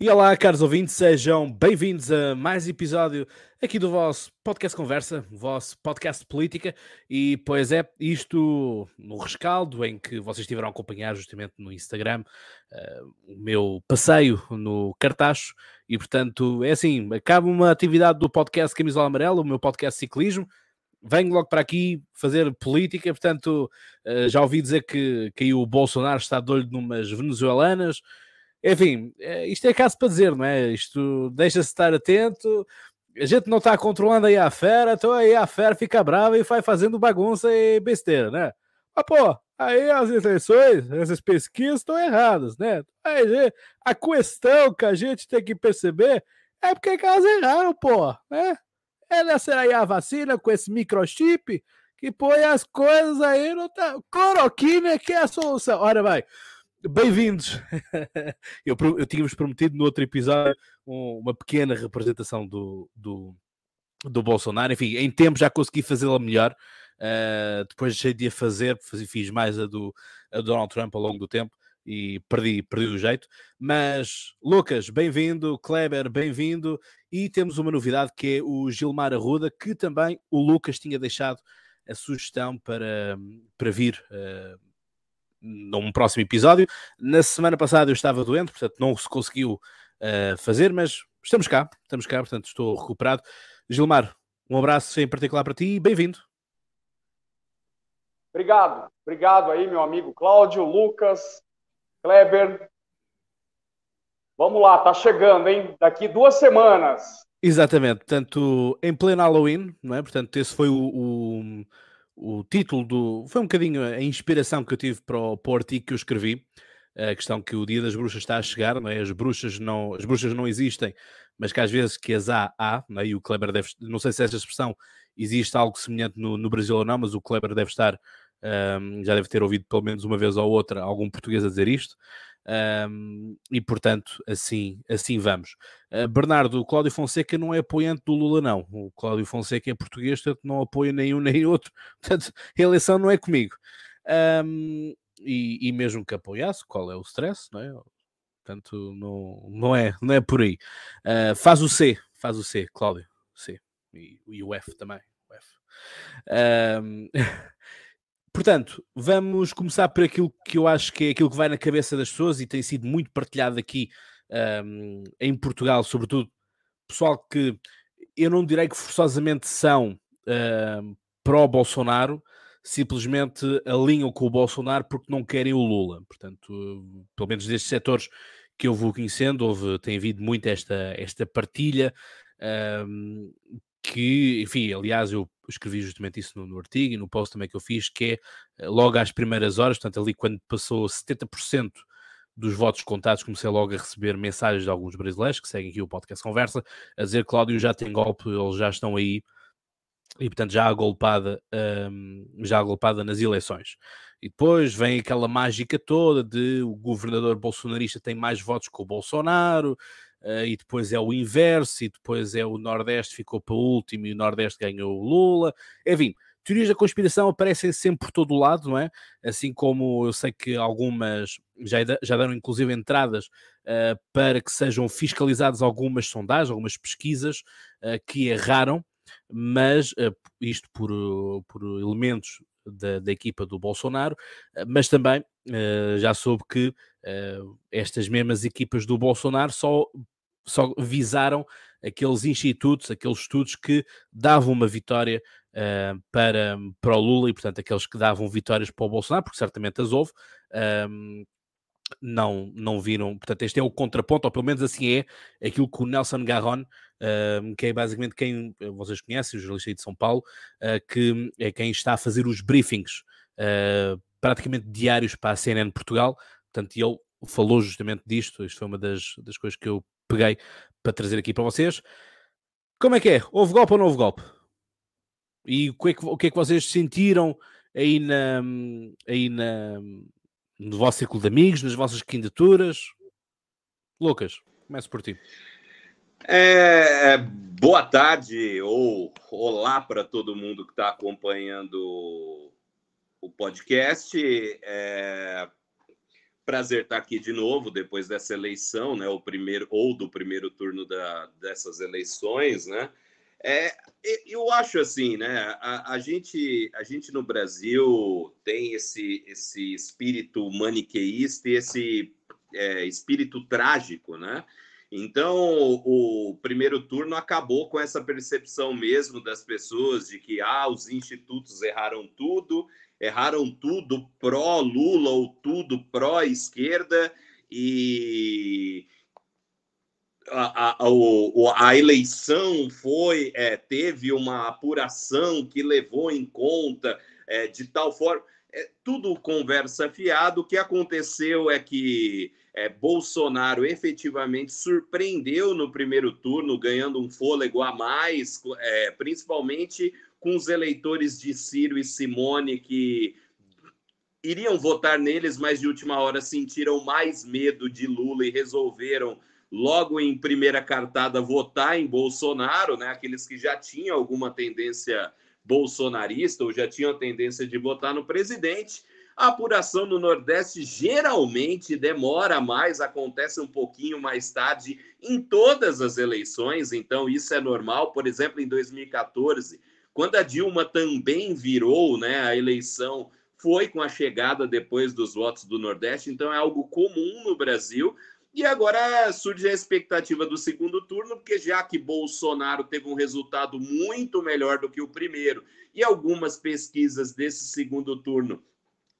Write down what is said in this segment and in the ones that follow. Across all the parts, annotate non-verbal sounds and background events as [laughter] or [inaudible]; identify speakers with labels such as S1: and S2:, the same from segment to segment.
S1: E olá, caros ouvintes, sejam bem-vindos a mais episódio aqui do vosso podcast Conversa, vosso podcast política. E pois é, isto no rescaldo em que vocês estiveram a acompanhar justamente no Instagram uh, o meu passeio no Cartacho. E portanto, é assim: acaba uma atividade do podcast Camisola Amarela, o meu podcast Ciclismo. Venho logo para aqui fazer política, portanto, uh, já ouvi dizer que, que o Bolsonaro está de olho numas venezuelanas. Enfim, eh, isto é caso para dizer, não é? Isto deixa-se estar atento. A gente não está controlando aí a fera, então aí a fera fica brava e vai fazendo bagunça e besteira, né? Mas, pô, aí as eleições, essas pesquisas estão erradas, né? Aí, a questão que a gente tem que perceber é porque elas erraram, pô, né? Ela será aí a vacina com esse microchip que põe as coisas aí no... Cloroquina que é a solução. Olha, vai. Bem-vindos! [laughs] eu, eu tínhamos prometido no outro episódio um, uma pequena representação do, do, do Bolsonaro. Enfim, em tempo já consegui fazê-la melhor. Uh, depois deixei de a fazer, fiz mais a do, a do Donald Trump ao longo do tempo e perdi, perdi o jeito. Mas, Lucas, bem-vindo, Kleber, bem-vindo. E temos uma novidade que é o Gilmar Arruda, que também o Lucas tinha deixado a sugestão para, para vir. Uh, num próximo episódio. Na semana passada eu estava doente, portanto não se conseguiu uh, fazer, mas estamos cá, estamos cá, portanto estou recuperado. Gilmar, um abraço em particular para ti e bem-vindo.
S2: Obrigado, obrigado aí, meu amigo Cláudio, Lucas, Kleber. Vamos lá, tá chegando, hein? Daqui duas semanas.
S1: Exatamente, portanto, em pleno Halloween, não é? Portanto, esse foi o, o o título do. Foi um bocadinho a inspiração que eu tive para o, para o artigo que eu escrevi. A questão que o Dia das Bruxas está a chegar, não é? As bruxas não, as bruxas não existem, mas que às vezes que as há, há, não é? E o Kleber deve. Não sei se essa expressão existe algo semelhante no, no Brasil ou não, mas o Kleber deve estar. Um, já deve ter ouvido pelo menos uma vez ou outra algum português a dizer isto. Um, e portanto, assim, assim vamos. Uh, Bernardo, o Cláudio Fonseca não é apoiante do Lula, não. O Cláudio Fonseca é português, portanto não apoia nenhum nem outro. [laughs] Portanto, a eleição não é comigo. Um, e, e, mesmo que apoiasse, qual é o stress, não é? Portanto, não, não, é, não é por aí. Uh, faz o C, faz o C, Cláudio. C. E, e o F também. O F. Um, [laughs] Portanto, vamos começar por aquilo que eu acho que é aquilo que vai na cabeça das pessoas e tem sido muito partilhado aqui um, em Portugal, sobretudo pessoal que eu não direi que forçosamente são pró-Bolsonaro, simplesmente alinham com o Bolsonaro porque não querem o Lula. Portanto, pelo menos destes setores que eu vou conhecendo, houve, tem havido muito esta, esta partilha que, enfim, aliás, eu escrevi justamente isso no, no, artigo e no post também que eu fiz, que é eh, logo às primeiras horas, portanto, ali quando passou 70% dos votos contados, comecei logo a receber mensagens de alguns brasileiros que seguem aqui o podcast Conversa, a dizer Cláudio já tem golpe, eles já estão aí e portanto já agolpada, um, já agolpada nas eleições. E depois vem aquela mágica toda de o governador bolsonarista tem mais votos que o Bolsonaro, uh, e depois é o inverso, e depois é o Nordeste ficou para último e o Nordeste ganhou o Lula. Enfim, teorias da conspiração aparecem sempre por todo o lado, não é? Assim como eu sei que algumas já, já deram inclusive entradas uh, para que sejam fiscalizadas algumas sondagens, algumas pesquisas uh, que erraram, mas uh, isto por, por elementos da, da, equipa do Bolsonaro, mas também já soube que estas mesmas equipas do Bolsonaro só só visaram aqueles institutos, aqueles estudos que davam uma vitória uh, para, para o Lula e, portanto, aqueles que davam vitórias para o Bolsonaro, porque certamente as houve, um, não, não viram. Portanto, este é o contraponto, ou pelo menos assim é, aquilo que o Nelson Garron, um, que é basicamente quem vocês conhecem, o jornalista de São Paulo, uh, que é quem está a fazer os briefings uh, praticamente diários para a CNN Portugal. Portanto, ele falou justamente disto. Isto foi uma das, das coisas que eu peguei para trazer aqui para vocês. Como é que é? Houve golpe ou não houve golpe? E o que é que, o que, é que vocês sentiram aí, na, aí na, no vosso círculo de amigos, nas vossas candidaturas? Lucas, começo por ti.
S3: É, boa tarde ou olá para todo mundo que está acompanhando o podcast. É, prazer estar aqui de novo depois dessa eleição, né? O primeiro ou do primeiro turno da, dessas eleições, né? É, eu acho assim, né? A, a, gente, a gente no Brasil tem esse, esse espírito maniqueísta e esse é, espírito trágico, né? Então, o primeiro turno acabou com essa percepção mesmo das pessoas de que ah, os institutos erraram tudo, erraram tudo pró-Lula ou tudo pró-esquerda, e a, a, a, eleição foi é, teve uma apuração que levou em conta é, de tal forma é, tudo conversa fiado. O que aconteceu é que é, Bolsonaro efetivamente surpreendeu no primeiro turno, ganhando um fôlego a mais, é, principalmente com os eleitores de Ciro e Simone que iriam votar neles, mas de última hora sentiram mais medo de Lula e resolveram logo em primeira cartada votar em Bolsonaro, né? Aqueles que já tinham alguma tendência bolsonarista ou já tinham a tendência de votar no presidente. A apuração no Nordeste geralmente demora mais, acontece um pouquinho mais tarde em todas as eleições, então isso é normal. Por exemplo, em 2014, quando a Dilma também virou né, a eleição, foi com a chegada depois dos votos do Nordeste, então é algo comum no Brasil. E agora surge a expectativa do segundo turno, porque já que Bolsonaro teve um resultado muito melhor do que o primeiro, e algumas pesquisas desse segundo turno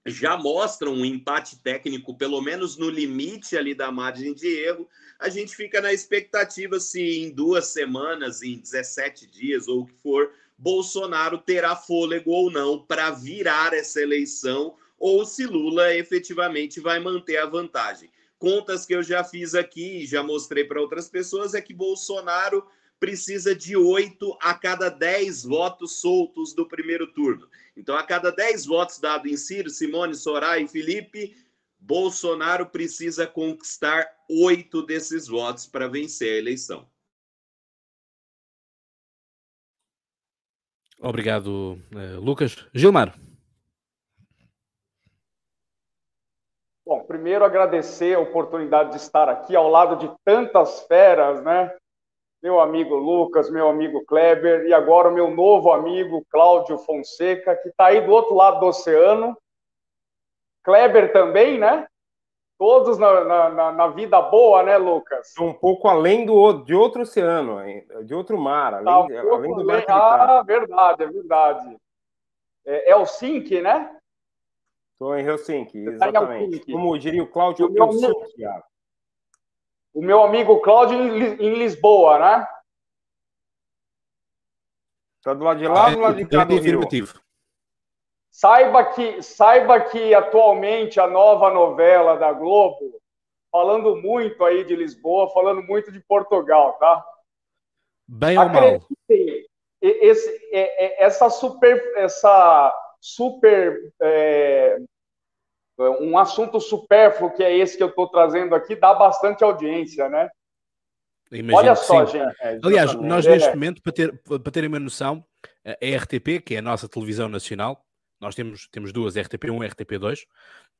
S3: já mostram um empate técnico, pelo menos no limite ali da margem de erro, a gente fica na expectativa se em duas semanas, em 17 dias ou o que for, Bolsonaro terá fôlego ou não para virar essa eleição, ou se Lula efetivamente vai manter a vantagem contas que eu já fiz aqui e já mostrei para outras pessoas é que Bolsonaro precisa de oito a cada dez votos soltos do primeiro turno. Então, a cada dez votos dados em Ciro, Simone, Soraya e Felipe, Bolsonaro precisa conquistar oito desses votos para vencer a eleição.
S1: Obrigado, eh, Lucas. Gilmar.
S2: Bom, primeiro agradecer a oportunidade de estar aqui ao lado de tantas feras, né? Meu amigo Lucas, meu amigo Kleber e agora o meu novo amigo Cláudio Fonseca, que está aí do outro lado do oceano. Kleber também, né? Todos na, na, na vida boa, né, Lucas?
S4: Um pouco além do, de outro oceano, de outro mar, além, tá um além do mar.
S2: Ah, verdade, é verdade. É, é o Sink, né?
S4: Estou em Helsinki, tá exatamente. Em Como diria o Cláudio,
S2: o Helsinki. O meu amigo Cláudio em Lisboa, né?
S4: Está do lado de lá ou do lado de cá do Rio?
S2: Saiba que, saiba que atualmente a nova novela da Globo, falando muito aí de Lisboa, falando muito de Portugal, tá?
S1: Bem ou mal?
S2: Esse, essa super, essa super. É, um assunto supérfluo que é esse que eu estou trazendo aqui, dá bastante audiência, né?
S1: Imagino Olha só, sim. gente. É, Aliás, nós neste é. momento, para, ter, para terem uma noção, a RTP, que é a nossa televisão nacional, nós temos, temos duas, RTP1 e RTP2,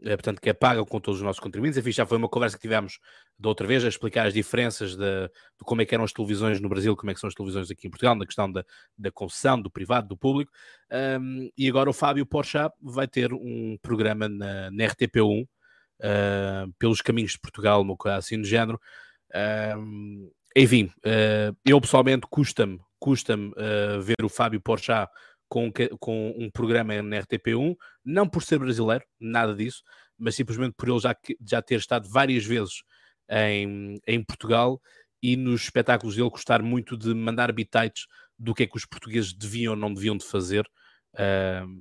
S1: eh, portanto, que é paga com todos os nossos contribuintes. Enfim, já foi uma conversa que tivemos da outra vez a explicar as diferenças de, de, como é que eram as televisões no Brasil, como é que são as televisões aqui em Portugal, na questão da, da concessão, do privado, do público. Um, e agora o Fábio Porchat vai ter um programa na, na RTP1, uh, pelos caminhos de Portugal, uma coisa assim do género. Um, enfim, uh, eu pessoalmente custa-me custa uh, ver o Fábio Porchat com, com um programa na RTP1, não por ser brasileiro, nada disso, mas simplesmente por ele já, já ter estado várias vezes em, em Portugal e nos espetáculos ele gostar muito de mandar bitites do que é que os portugueses deviam ou não deviam de fazer. Uh,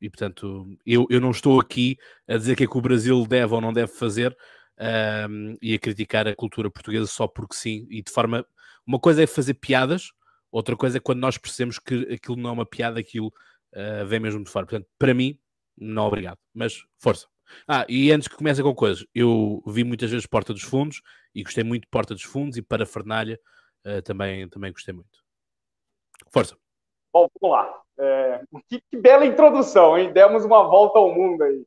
S1: e portanto, eu, eu não estou aqui a dizer o que é que o Brasil deve ou não deve fazer uh, e a criticar a cultura portuguesa só porque sim, e de forma. Uma coisa é fazer piadas, Outra coisa é quando nós percebemos que aquilo não é uma piada, aquilo uh, vem mesmo de fora. Portanto, para mim, não obrigado. Mas força. Ah, e antes que comece com coisas, eu vi muitas vezes Porta dos Fundos e gostei muito de Porta dos Fundos e para Fernalha uh, também, também gostei muito. Força.
S2: Bom, vamos lá. É, que, que, bela introdução, hein? Demos uma volta ao mundo aí.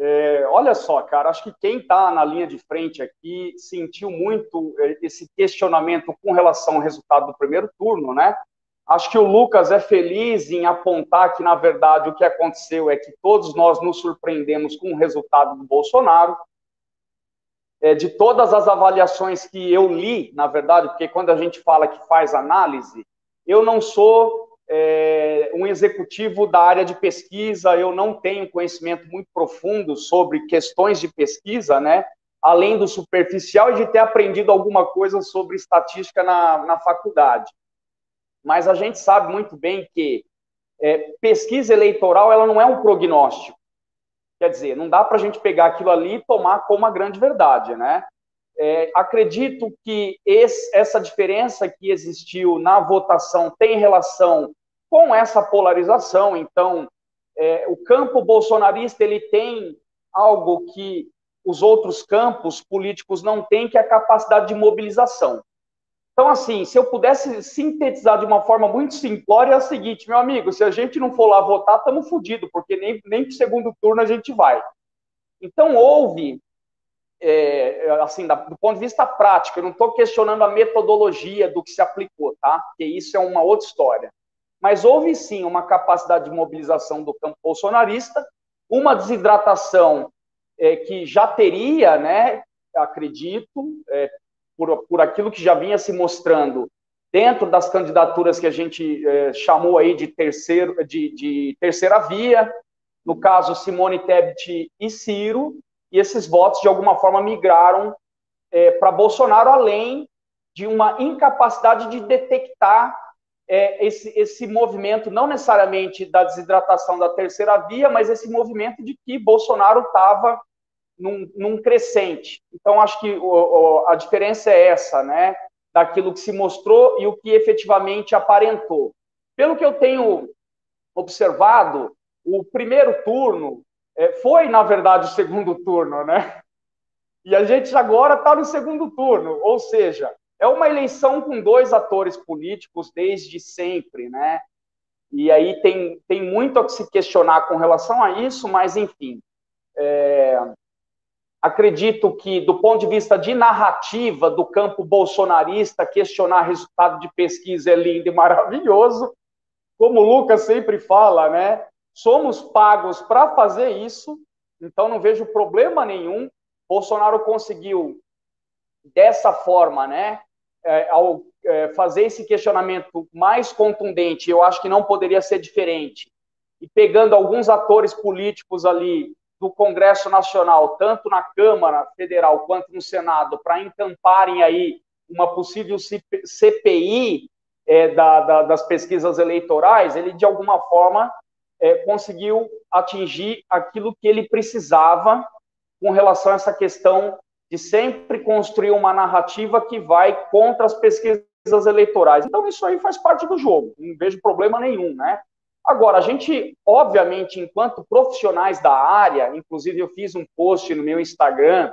S2: É, olha só, cara, acho que quem está na linha de frente aqui sentiu muito é, esse questionamento com relação ao resultado do primeiro turno, né? Acho que o Lucas é feliz em apontar que, na verdade, o que aconteceu é que todos nós nos surpreendemos com o resultado do Bolsonaro. É, de todas as avaliações que eu li, na verdade, porque quando a gente fala que faz análise, eu não sou é, um executivo da área de pesquisa, eu não tenho conhecimento muito profundo sobre questões de pesquisa, né? Além do superficial e de ter aprendido alguma coisa sobre estatística na, na faculdade mas a gente sabe muito bem que é, pesquisa eleitoral ela não é um prognóstico. Quer dizer, não dá para a gente pegar aquilo ali e tomar como a grande verdade, né? É, acredito que esse, essa diferença que existiu na votação tem relação com essa polarização. Então, é, o campo bolsonarista ele tem algo que os outros campos políticos não têm, que é a capacidade de mobilização. Então, assim, se eu pudesse sintetizar de uma forma muito simplória, é o seguinte, meu amigo, se a gente não for lá votar, estamos fodidos, porque nem, nem para o segundo turno a gente vai. Então, houve, é, assim, do ponto de vista prático, eu não estou questionando a metodologia do que se aplicou, tá? Porque isso é uma outra história. Mas houve, sim, uma capacidade de mobilização do campo bolsonarista, uma desidratação é, que já teria, né, acredito, é, por, por aquilo que já vinha se mostrando dentro das candidaturas que a gente é, chamou aí de, terceiro, de, de, terceira via, no caso Simone Tebet e Ciro, e esses votos de alguma forma migraram é, para Bolsonaro, além de uma incapacidade de detectar é, esse, esse movimento, não necessariamente da desidratação da terceira via, mas esse movimento de que Bolsonaro estava num, num crescente. Então, acho que o, o, a diferença é essa, né? Daquilo que se mostrou e o que efetivamente aparentou. Pelo que eu tenho observado, o primeiro turno é, foi, na verdade, o segundo turno, né? E a gente agora está no segundo turno, ou seja, é uma eleição com dois atores políticos desde sempre, né? E aí tem, tem muito a se questionar com relação a isso, mas enfim. É, Acredito que, do ponto de vista de narrativa do campo bolsonarista, questionar resultado de pesquisa é lindo e maravilhoso. Como o Lucas sempre fala, né? Somos pagos para fazer isso, então não vejo problema nenhum. Bolsonaro conseguiu, dessa forma, né? É, ao é, fazer esse questionamento mais contundente, eu acho que não poderia ser diferente. E pegando alguns atores políticos ali do Congresso Nacional, tanto na Câmara Federal quanto no Senado, para encamparem aí uma possível CPI é, da, da, das pesquisas eleitorais, ele de alguma forma é, conseguiu atingir aquilo que ele precisava com relação a essa questão de sempre construir uma narrativa que vai contra as pesquisas eleitorais. Então, isso aí faz parte do jogo, não vejo problema nenhum, né? Agora, a gente, obviamente, enquanto profissionais da área, inclusive eu fiz um post no meu Instagram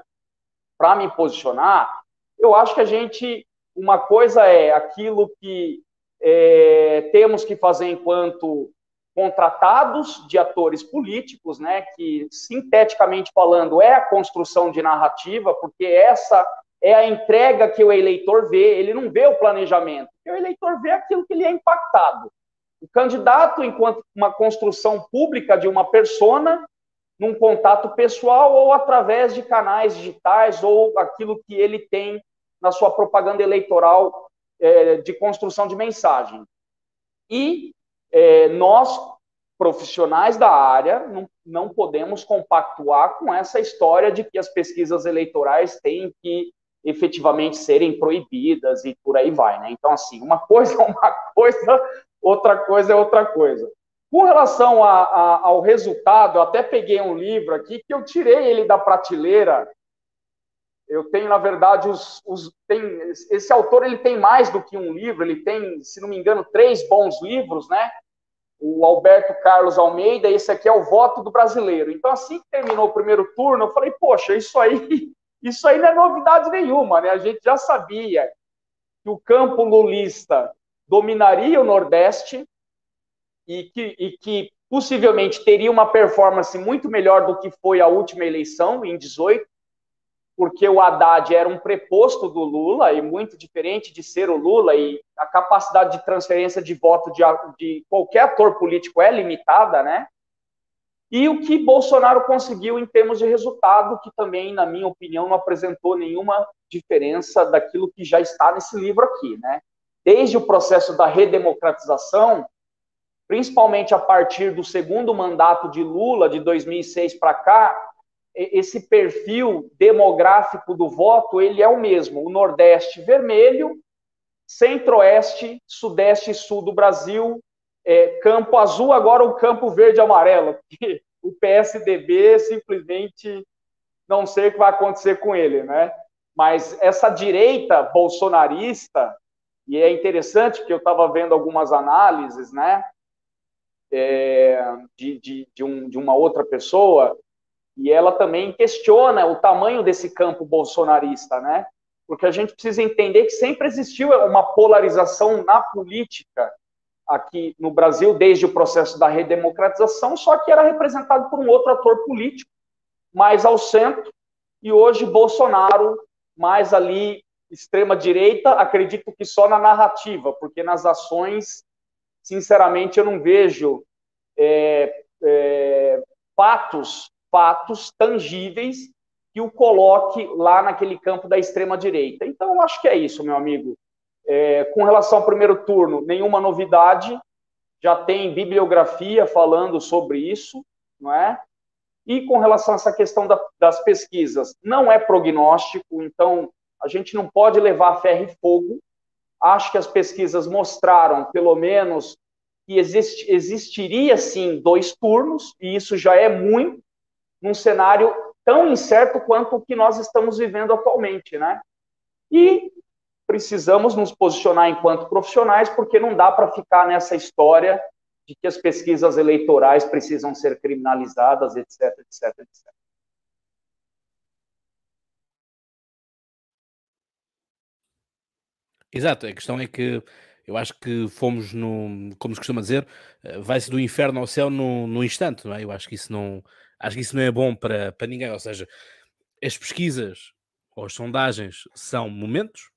S2: para me posicionar, eu acho que a gente, uma coisa é aquilo que é, temos que fazer enquanto contratados de atores políticos, né, que sinteticamente falando é a construção de narrativa, porque essa é a entrega que o eleitor vê, ele não vê o planejamento, o eleitor vê aquilo que ele é impactado. O candidato, enquanto uma construção pública de uma persona, num contato pessoal ou através de canais digitais ou aquilo que ele tem na sua propaganda eleitoral é, de construção de mensagem. E é, nós, profissionais da área, não, não podemos compactuar com essa história de que as pesquisas eleitorais têm que efetivamente serem proibidas e por aí vai, né? Então, assim, uma coisa é uma coisa, outra coisa é outra coisa. Com relação a, a, ao resultado, eu até peguei um livro aqui que eu tirei ele da prateleira. Eu tenho, na verdade, os, os tem, esse autor ele tem mais do que um livro, ele tem, se não me engano, três bons livros, né? O Alberto Carlos Almeida, esse aqui é o voto do brasileiro. Então, assim que terminou o primeiro turno, eu falei, poxa, isso aí, [laughs] isso aí não é novidade nenhuma, né? A gente já sabia que o campo lulista dominaria o Nordeste e que, e que possivelmente teria uma performance muito melhor do que foi a última eleição, em 18, porque o Haddad era um preposto do Lula, e muito diferente de ser o Lula, e a capacidade de transferência de voto de, de qualquer ator político é limitada, né? E o que Bolsonaro conseguiu em termos de resultado, que também, na minha opinião, não apresentou nenhuma diferença daquilo que já está nesse livro aqui, né? Desde o processo da redemocratização, principalmente a partir do segundo mandato de Lula, de 2006 para cá, esse perfil demográfico do voto, ele é o mesmo. O Nordeste vermelho, Centro-Oeste, Sudeste e Sul do Brasil, é, campo azul, agora o campo verde amarelo, o PSDB simplesmente não sei o que vai acontecer com ele, né? Mas essa direita bolsonarista, e é interessante que eu estava vendo algumas análises, né? É, de, de, de, um, de uma outra pessoa, e ela também questiona o tamanho desse campo bolsonarista, né? Porque a gente precisa entender que sempre existiu uma polarização na política aqui no Brasil, desde o processo da redemocratização, só que era representado por um outro ator político, mais ao centro, e hoje Bolsonaro, mais ali extrema-direita, acredito que só na narrativa, porque nas ações, sinceramente, eu não vejo é, é, fatos fatos tangíveis que o coloque lá naquele campo da extrema-direita. Então, eu acho que é isso, meu amigo. É, com relação ao primeiro turno, nenhuma novidade, já tem bibliografia falando sobre isso, não é? E com relação a essa questão da, das pesquisas, não é prognóstico, então a gente não pode levar ferro e fogo. Acho que as pesquisas mostraram, pelo menos, que exist, existiria sim dois turnos, e isso já é muito, num cenário tão incerto quanto o que nós estamos vivendo atualmente, né? E precisamos nos posicionar enquanto profissionais, porque não dá para ficar nessa história de que as pesquisas eleitorais precisam ser criminalizadas, etc, etc, etc.
S1: Exato, a questão é que eu acho que fomos no, como se costuma dizer, eh, vai-se do inferno ao céu no, no instante, não é? Eu acho que isso não, Acho que isso não é bom para, para ninguém. Ou seja, as pesquisas ou as sondagens são momentos,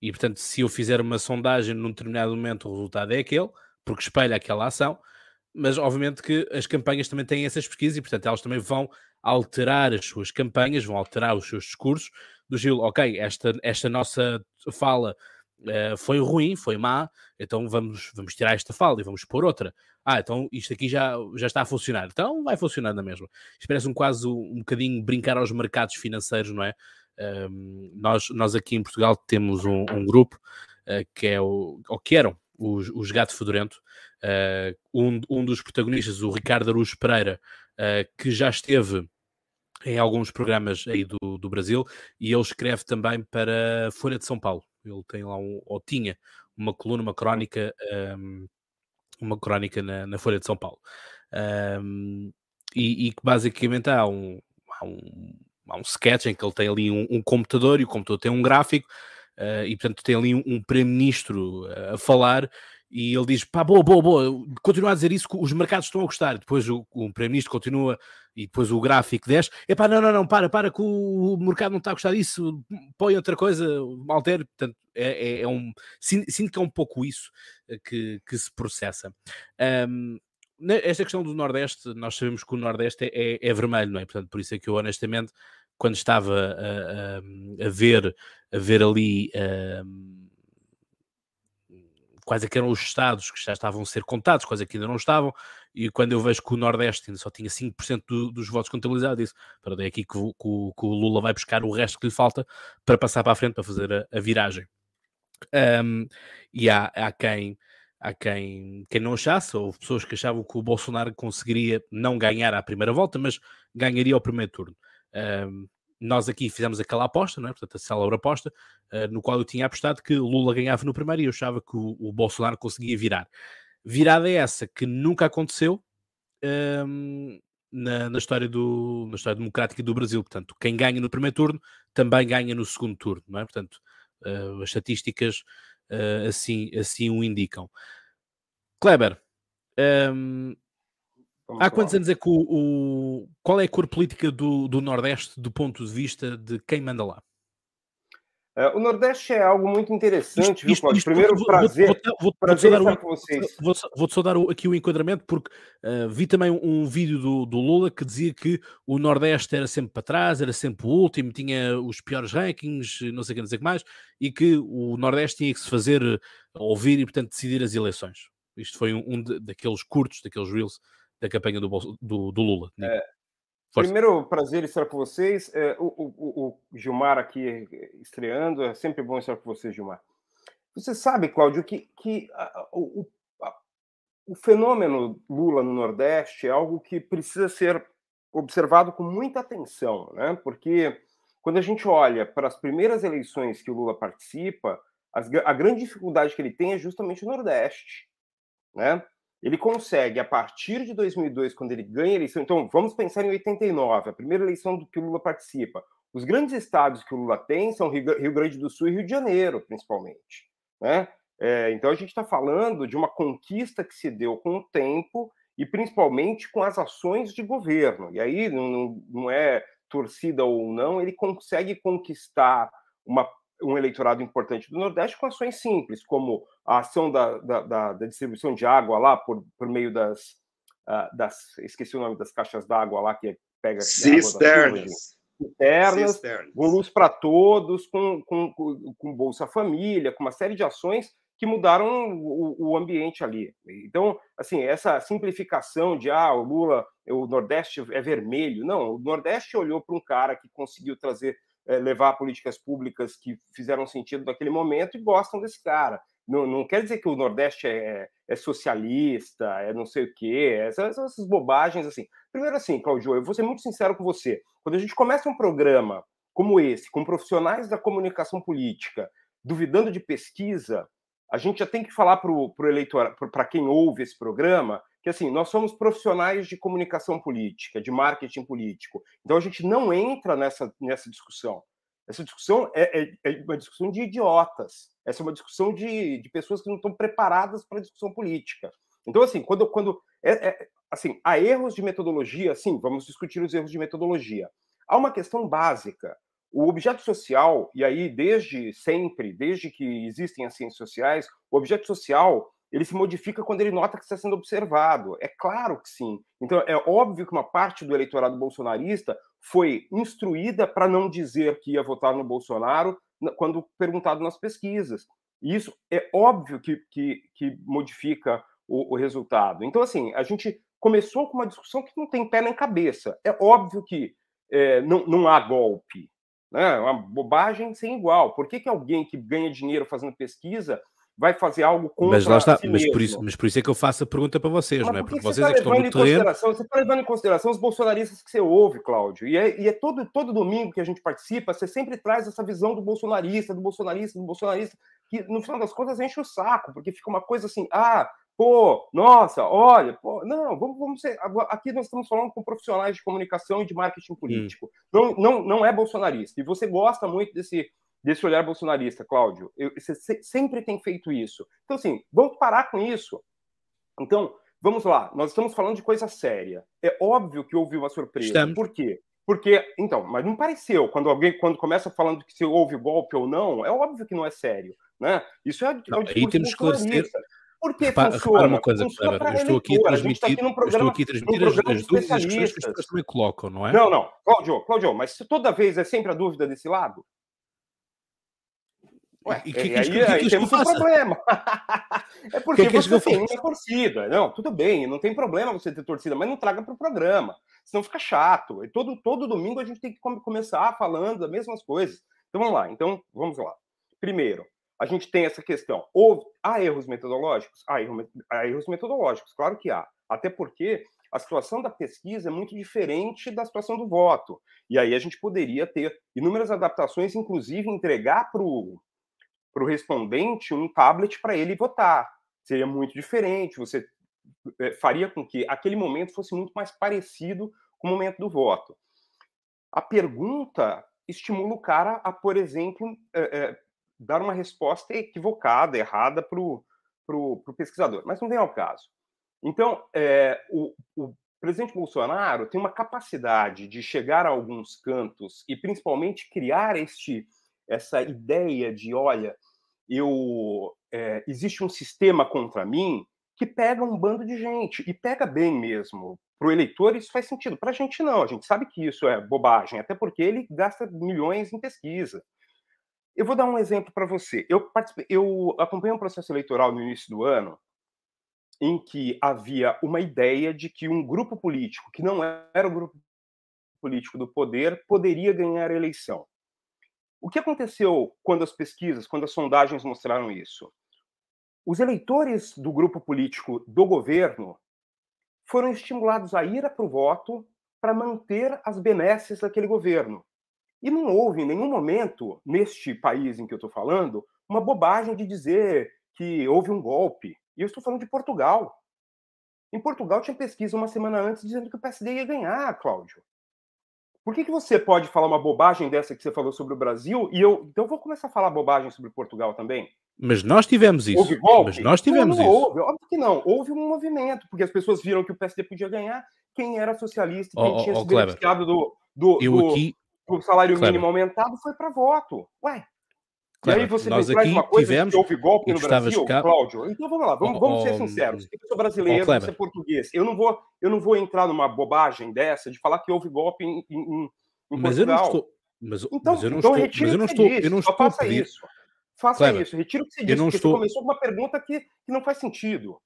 S1: e portanto, se eu fizer uma sondagem num determinado momento, o resultado é aquele, porque espelha aquela ação, mas obviamente que as campanhas também têm essas pesquisas e, portanto, elas também vão alterar as suas campanhas, vão alterar os seus discursos, do estilo, ok, esta, esta nossa fala uh, foi ruim, foi má, então vamos, vamos tirar esta fala e vamos pôr outra ah, então isto aqui já, já está a funcionar. Então vai funcionar na mesma. Isto parece um quase um bocadinho brincar aos mercados financeiros, não é? Nós, nós aqui em Portugal temos um, um grupo uh, que é o, ou que eram os, os Gato Fedorento, uh, um, um dos protagonistas, o Ricardo Arujo Pereira, que já esteve em alguns programas aí do, do Brasil e ele escreve também para Folha de São Paulo. Ele tem lá um, ou tinha uma coluna, uma crónica um, uma crónica na, na Folha de São Paulo. Um, e, que basicamente há um, há um, há um sketch em que ele tem ali um, um computador e o computador tem um gráfico uh, e portanto tem ali um, um primeiro-ministro uh, a falar e ele diz, pá, boa, boa, boa, continua a dizer isso, os mercados estão a gostar. Depois o, o Primeiro-Ministro continua e depois o gráfico desce, é pá, não, não, não, para, para, que o, mercado não está a gostar disso, põe outra coisa, altere. Portanto, é, é, é um, sinto que é um pouco isso eh, que, que se processa. Um, esta questão do Nordeste, nós sabemos que o Nordeste é, é, é, vermelho, não é? Portanto, por isso é que eu honestamente, quando estava a, a, a ver, a ver ali quais é que eram os estados que já estavam a ser contados, quais é que ainda não estavam, e quando eu vejo que o Nordeste ainda só tinha 5% do, dos votos contabilizados, disse, para daí aqui que, que, que, o Lula vai buscar o resto que lhe falta para passar para a frente, para fazer a, a viragem. Um, e há, há quem há quem, quem não achasse, ou pessoas que achavam que o Bolsonaro conseguiria não ganhar à primeira volta, mas ganharia ao primeiro turno. Um, nós aqui fizemos aquela aposta, não é? portanto, a célebre aposta, uh, no qual eu tinha apostado que Lula ganhava no primeiro e eu achava que o, o Bolsonaro conseguia virar. Virada é essa que nunca aconteceu um, na, na, história do, na história democrática do Brasil. Portanto, quem ganha no primeiro turno também ganha no segundo turno, não é? Portanto, uh, as estatísticas uh, assim, assim o indicam. Kleber, um, Vamos Há quantos anos é que o, o, Qual é a cor política do, do Nordeste do ponto de vista de quem manda lá?
S4: Uh, o Nordeste é algo muito interessante, isto, viu, Cláudio? Primeiro, vou, prazer, vou, vou, vou, prazer
S1: vou vocês. Vou-te só dar aqui o enquadramento, porque uh, vi também um, um vídeo do, do, Lula que dizia que o Nordeste era sempre para trás, era sempre o último, tinha os piores rankings, não sei o que, o que mais, e que o Nordeste tinha que se fazer ouvir e, portanto, decidir as eleições. Isto foi um, um de, daqueles curtos, daqueles reels da campanha do, do, do Lula.
S4: É, primeiro, prazer estar com vocês. É, o, o, o, Gilmar aqui estreando, é sempre bom estar com você, Gilmar. Você sabe, Cláudio, que, que a, o, a, o fenômeno Lula no Nordeste é algo que precisa ser observado com muita atenção, né? Porque quando a gente olha para as primeiras eleições que o Lula participa, a grande dificuldade que ele tem é justamente o Nordeste, né? Ele consegue, a partir de 2002, quando ele ganha a eleição, então vamos pensar em 89, a primeira eleição do que o Lula participa. Os grandes estados que o Lula tem são Rio Grande do Sul e Rio de Janeiro, principalmente. Né? É, então a gente está falando de uma conquista que se deu com o tempo e principalmente com as ações de governo. E aí não, não é torcida ou não, ele consegue conquistar uma um eleitorado importante do Nordeste com ações simples, como a ação da, da, da, da distribuição de água lá por, por meio das, uh, das. Esqueci o nome das caixas d'água lá que pega.
S3: Cisternas.
S4: Cisternas, com luz para todos, com, com, com Bolsa Família, com uma série de ações que mudaram o, o, ambiente ali. Então, assim, essa simplificação de ah, o Lula, o Nordeste é vermelho. Não, o Nordeste olhou para um cara que conseguiu trazer é, levar políticas públicas que fizeram sentido naquele momento e gostam desse cara. Não, não quer dizer que o Nordeste é, é socialista, é não sei o quê, essas, essas bobagens assim. Primeiro assim, Claudio, eu vou ser muito sincero com você. Quando a gente começa um programa como esse, com profissionais da comunicação política, duvidando de pesquisa, a gente já tem que falar para o eleitor, para quem ouve esse programa, que assim, nós somos profissionais de comunicação política, de marketing político. Então a gente não entra nessa, nessa discussão. Essa discussão é, é, é uma discussão de idiotas. Essa é uma discussão de, de pessoas que não estão preparadas para a discussão política. Então, assim, quando, quando é, é, assim, há erros de metodologia, sim, vamos discutir os erros de metodologia. Há uma questão básica. O objeto social, e aí desde sempre, desde que existem as ciências sociais, o objeto social ele se modifica quando ele nota que está sendo observado. É claro que sim. Então, é óbvio que uma parte do eleitorado bolsonarista foi instruída para não dizer que ia votar no Bolsonaro quando perguntado nas pesquisas. E isso é óbvio que, que, que modifica o, o resultado. Então, assim, a gente começou com uma discussão que não tem pé nem cabeça. É óbvio que é, não, não há golpe. Né? É uma bobagem sem igual. Por que, que alguém que ganha dinheiro fazendo pesquisa vai fazer algo contra
S1: mas lá está, si mas, por isso, mas por isso é que eu faço a pergunta para vocês, mas não é? Porque vocês tá é que estão no terreno.
S4: Você está levando em consideração os bolsonaristas que você ouve, Cláudio. E é, e é, todo, todo domingo que a gente participa, você sempre traz essa visão do bolsonarista, do bolsonarista, do bolsonarista, que no final das contas enche o saco, porque fica uma coisa assim, ah, pô, nossa, olha, pô, não, vamos, vamos ser. Aqui nós estamos falando com profissionais de comunicação e de marketing hum. político. Hum. Não, não, não é bolsonarista. E você gosta muito desse desse olhar bolsonarista, Cláudio. Eu, você sempre tem feito isso. Então, assim, vamos parar com isso. Então, vamos lá. Nós estamos falando de coisa séria. É óbvio que houve uma surpresa. Estamos. Por quê? Porque, então, mas não pareceu. Quando alguém, quando começa falando que se houve golpe ou não, é óbvio que não é sério, né? Isso é,
S1: não, é aí temos que esclarecer.
S4: Por que repara, funciona?
S1: Repara uma coisa, funciona eu estou aqui a tá transmitir, tá programa, estou aqui transmitir as, as dúvidas que as pessoas também colocam, não é?
S4: Não, não, Cláudio, Cláudio, mas toda vez é sempre a dúvida desse lado? Ué, e que, que, aí, que, aí, que temos um problema. [laughs] é porque que você tem uma torcida. Não, tudo bem, não tem problema você ter torcida, mas não traga para o programa, senão fica chato. E todo, todo domingo a gente tem que começar falando as mesmas coisas. Então vamos lá, então vamos lá. Primeiro, a gente tem essa questão. Ou há erros metodológicos? Há, erro, há erros metodológicos, claro que há. Até porque a situação da pesquisa é muito diferente da situação do voto. E aí a gente poderia ter inúmeras adaptações, inclusive entregar para o para o respondente um tablet para ele votar. Seria muito diferente, você eh, faria com que aquele momento fosse muito mais parecido com o momento do voto. A pergunta estimula o cara a, por exemplo, é, é, dar uma resposta equivocada, errada para o pesquisador, mas não vem ao caso. Então, é, o, o, presidente Bolsonaro tem uma capacidade de chegar a alguns cantos e principalmente criar este essa ideia de olha eu é, existe um sistema contra mim que pega um bando de gente e pega bem mesmo. Para o eleitor isso faz sentido. Para a gente não. A gente sabe que isso é bobagem, até porque ele gasta milhões em pesquisa. Eu vou dar um exemplo para você. Eu, eu acompanhei um processo eleitoral no início do ano em que havia uma ideia de que um grupo político que não era o grupo político do poder poderia ganhar a eleição. O que aconteceu quando as pesquisas, quando as sondagens mostraram isso? Os eleitores do grupo político do governo foram estimulados a ir para o voto para manter as benesses daquele governo. E não houve em nenhum momento, neste país em que eu estou falando, uma bobagem de dizer que houve um golpe. E eu estou falando de Portugal. Em Portugal tinha pesquisa uma semana antes dizendo que o PSD ia ganhar, Cláudio. Por que, que você pode falar uma bobagem dessa que você falou sobre o Brasil e eu então eu vou começar a falar bobagem sobre Portugal também?
S1: Mas nós tivemos isso.
S4: Houve golpe?
S1: Mas nós tivemos
S4: não, não
S1: isso.
S4: Houve, óbvio que não. Houve um movimento, porque as pessoas viram que o PSD podia ganhar. Quem era socialista, quem oh, tinha oh, se beneficiado do, do, do, aqui... do, salário mínimo aumentado foi para voto. Ué,
S1: Claro, e aí você nós me traz uma coisa tivemos,
S4: que houve golpe no Brasil, cá... Cláudio. Então vamos lá, vamos, vamos ser sinceros. Eu sou brasileiro, você é português. Eu não, vou, eu não vou entrar numa bobagem dessa de falar que houve golpe em, em, em
S1: mas eu não estou. Mas, então, mas eu não então estou. Mas eu não estou. Eu não estou
S4: faça isso. Faça Cleber, isso. Retira o que você disse. Porque estou... você começou com uma pergunta que, que não faz sentido.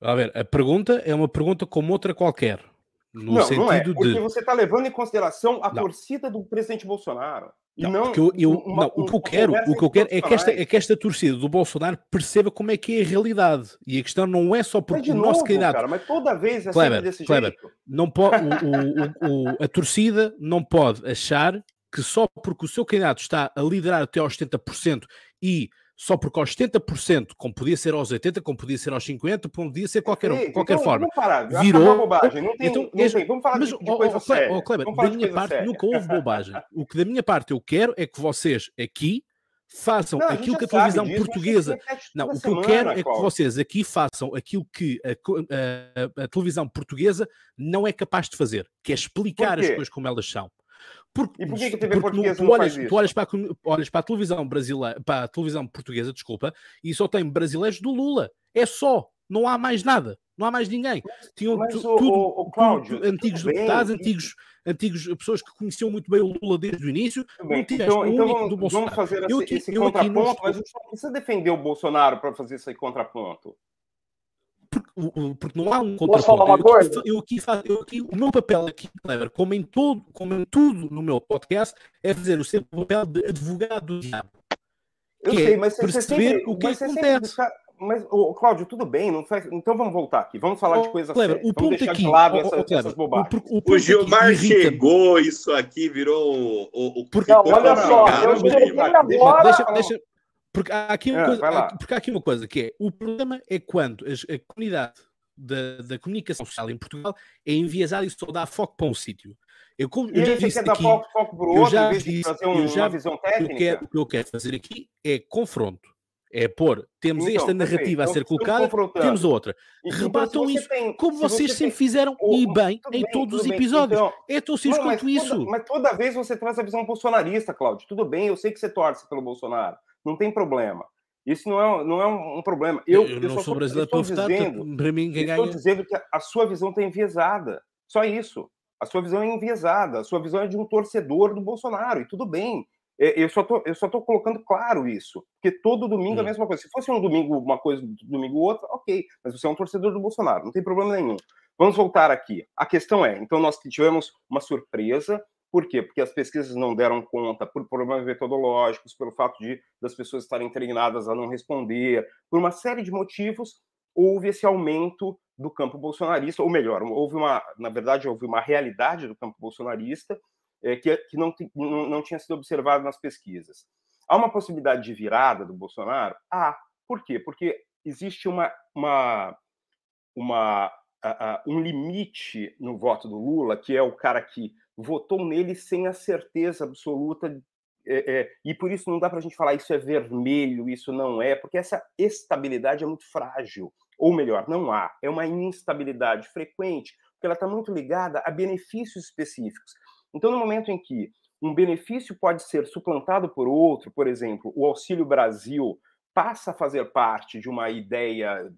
S1: A ver, a pergunta é uma pergunta como outra qualquer. No
S4: não,
S1: sentido
S4: não é, porque
S1: de...
S4: você está levando em consideração a não. torcida do presidente Bolsonaro.
S1: Não, não, eu, eu uma, não, o que eu quero, o que eu quero é que, esta, é que esta torcida do Bolsonaro perceba como é que é a realidade. E a questão não é só porque o nosso candidato.
S4: Cara, mas toda vez é
S1: Kleber,
S4: desse
S1: Kleber,
S4: jeito.
S1: Não pode, o, o, o, a torcida não pode achar que só porque o seu candidato está a liderar até aos 70% e só porque aos 70%, como podia ser aos 80%, como podia ser aos 50%, podia ser qualquer, Ei, qualquer então, forma.
S4: Parar, virou bobagem. Não tem, então, não tem. Vamos falar mas, de, de oh, coisa oh, séria.
S1: Oh, Kleber, da minha parte séria. nunca houve bobagem. o que da minha parte eu quero é que vocês aqui façam não, aquilo que a televisão disso, portuguesa. Não, o que semana, eu quero é que vocês aqui façam aquilo que a, a, a, televisão portuguesa não é capaz de fazer, que é explicar as coisas como elas são.
S4: Porque, e porquê que a TV portuguesa
S1: não, tu olhas, tu olhas para, a, olhas para a televisão brasileira, para a televisão portuguesa, desculpa, e só tem brasileiros do Lula. É só, não há mais nada, não há mais ninguém. Tinham
S4: Mas, tu, o, tudo, o, o Cláudio,
S1: tudo, antigos deputados, antigos, antigos pessoas que conheciam muito bem o Lula desde o início.
S4: Bem, então, então vamos, vamos, fazer eu esse, aqui, esse contraponto, mas a gente não precisa defender o Bolsonaro para fazer esse contraponto
S1: porque, porque não há um Posso falar uma coisa? Eu aqui, faço, eu aqui, o meu papel aqui, Clever, como em, todo, como em tudo no meu podcast, é fazer o seu papel de advogado do diabo.
S4: Eu sei, é mas você, você sempre, o que acontece. mas, oh, Cláudio, tudo bem, não faz... então vamos voltar aqui, vamos falar oh, de coisas
S1: Clever,
S4: sérias.
S1: O ponto
S4: deixar
S1: aqui,
S4: de lado oh, essa, essas bobagens.
S3: O, o, o Gilmar chegou, isso aqui virou o, o
S2: porque, não, olha só, eu cheguei agora...
S1: Deixa, deixa, porque há, aqui uma é, coisa, porque há aqui uma coisa que é: o problema é quando a, a comunidade da, da, comunicação social em Portugal é enviesada e só dá foco para um sítio.
S4: Eu, eu já disse aqui, foco, foco para o outro, já disse, um, eu já, visão técnica.
S1: Eu quero, o que eu quero fazer aqui é confronto. É pôr, temos então, esta narrativa a ser colocada, temos outra. Então, Rebatam isso, tem, como vocês você sempre tem, fizeram, e bem, em bem, todos os episódios. Então, é tão simples quanto isso.
S4: Toda, mas toda vez você traz a visão bolsonarista, Cláudio. Tudo bem, eu sei que você torce pelo Bolsonaro não tem problema. Isso não é, não é um problema. Eu,
S1: eu, eu não sou brasileiro
S4: para dizendo, para mim quem Estou dizendo que a sua visão está enviesada. Só isso. A sua visão é enviesada. A sua visão é de um torcedor do Bolsonaro. E tudo bem. É, eu só tô, eu só tô colocando claro isso. Porque todo domingo hum. é a hum. mesma coisa. Se fosse um domingo uma coisa, domingo outra, ok. Mas você é um torcedor do Bolsonaro. Não tem problema nenhum. Vamos voltar aqui. A questão é, então nós tivemos uma surpresa por quê? Porque as pesquisas não deram conta por problemas metodológicos, pelo fato de das pessoas estarem treinadas a não responder, por uma série de motivos, houve esse aumento do campo bolsonarista, ou melhor, houve uma, na verdade, houve uma realidade do campo bolsonarista é, que, que não, não, não tinha sido observada nas pesquisas. Há uma possibilidade de virada do Bolsonaro? Há. Por quê? Porque existe uma, uma, uma, um limite no voto do Lula, que é o cara que votou nele sem a certeza absoluta. É, é, e por isso não dá para a gente falar isso é vermelho, isso não é, porque essa estabilidade é muito frágil. Ou melhor, não há. É uma instabilidade frequente, porque ela está muito ligada a benefícios específicos. Então, no momento em que um benefício pode ser suplantado por outro, por exemplo, o Auxílio Brasil passa a fazer parte de uma ideia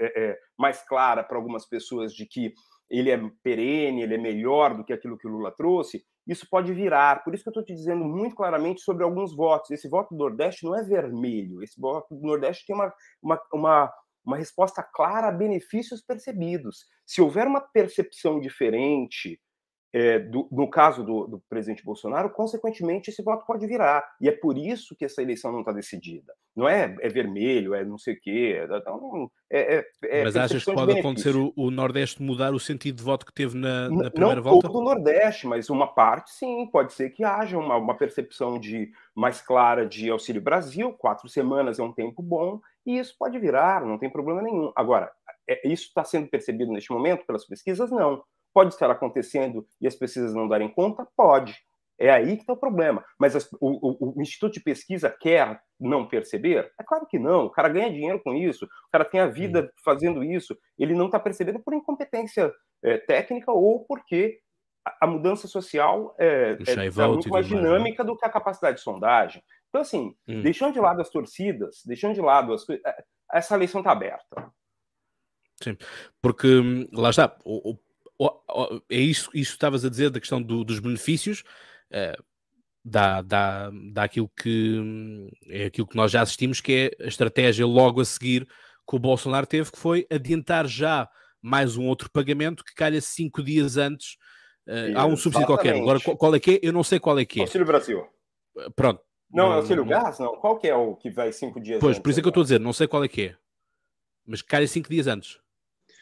S4: é, é, mais clara para algumas pessoas de que ele é perene, ele é melhor do que aquilo que o Lula trouxe, isso pode virar. Por isso que eu estou te dizendo muito claramente sobre alguns votos. Esse voto do Nordeste não é vermelho. Esse voto do Nordeste tem uma, uma, uma, uma resposta clara a benefícios percebidos. Se houver uma percepção diferente é, do, no caso do, do, presidente Bolsonaro, consequentemente, esse voto pode virar. E é por isso que essa eleição não está decidida. Não é, é vermelho, é não sei o quê. Então, é, é,
S1: Mas achas que pode acontecer o, o, Nordeste mudar o sentido de voto que teve na, na primeira
S4: não
S1: volta?
S4: Não todo o Nordeste, mas uma parte sim. Pode ser que haja uma, uma percepção de mais clara de Auxílio Brasil. Quatro semanas é um tempo bom. E isso pode virar, não tem problema nenhum. Agora, é, isso está sendo percebido neste momento pelas pesquisas? Não. Pode estar acontecendo e as pesquisas não darem conta? Pode. É aí que está o problema. Mas as, o, o, o, Instituto de Pesquisa quer não perceber? É claro que não. O cara ganha dinheiro com isso, o cara tem a vida hum. fazendo isso. Ele não está percebendo por incompetência é, técnica ou porque a, a mudança social é, é, é muito mais né? dinâmica do que a capacidade de sondagem. Então, assim, hum. deixando de lado as torcidas, deixando de lado as é, essa eleição está aberta.
S1: Sim, porque hum, lá está, o, é isso, isso estavas a dizer da questão do, dos benefícios, uh, dá, dá, dá aquilo que é aquilo que nós já assistimos, que é a estratégia logo a seguir que o Bolsonaro teve, que foi adiantar já mais um outro pagamento que calha cinco dias antes. Uh, há um subsídio qualquer. Agora, qual é que é? Eu não sei qual é que é.
S4: Auxílio Brasil.
S1: Pronto.
S4: Não, é auxílio gás? Não. Qual que é o que vai cinco dias
S1: pois, antes? Pois, por isso é que eu estou a dizer, não sei qual é que é. Mas calha cinco dias antes.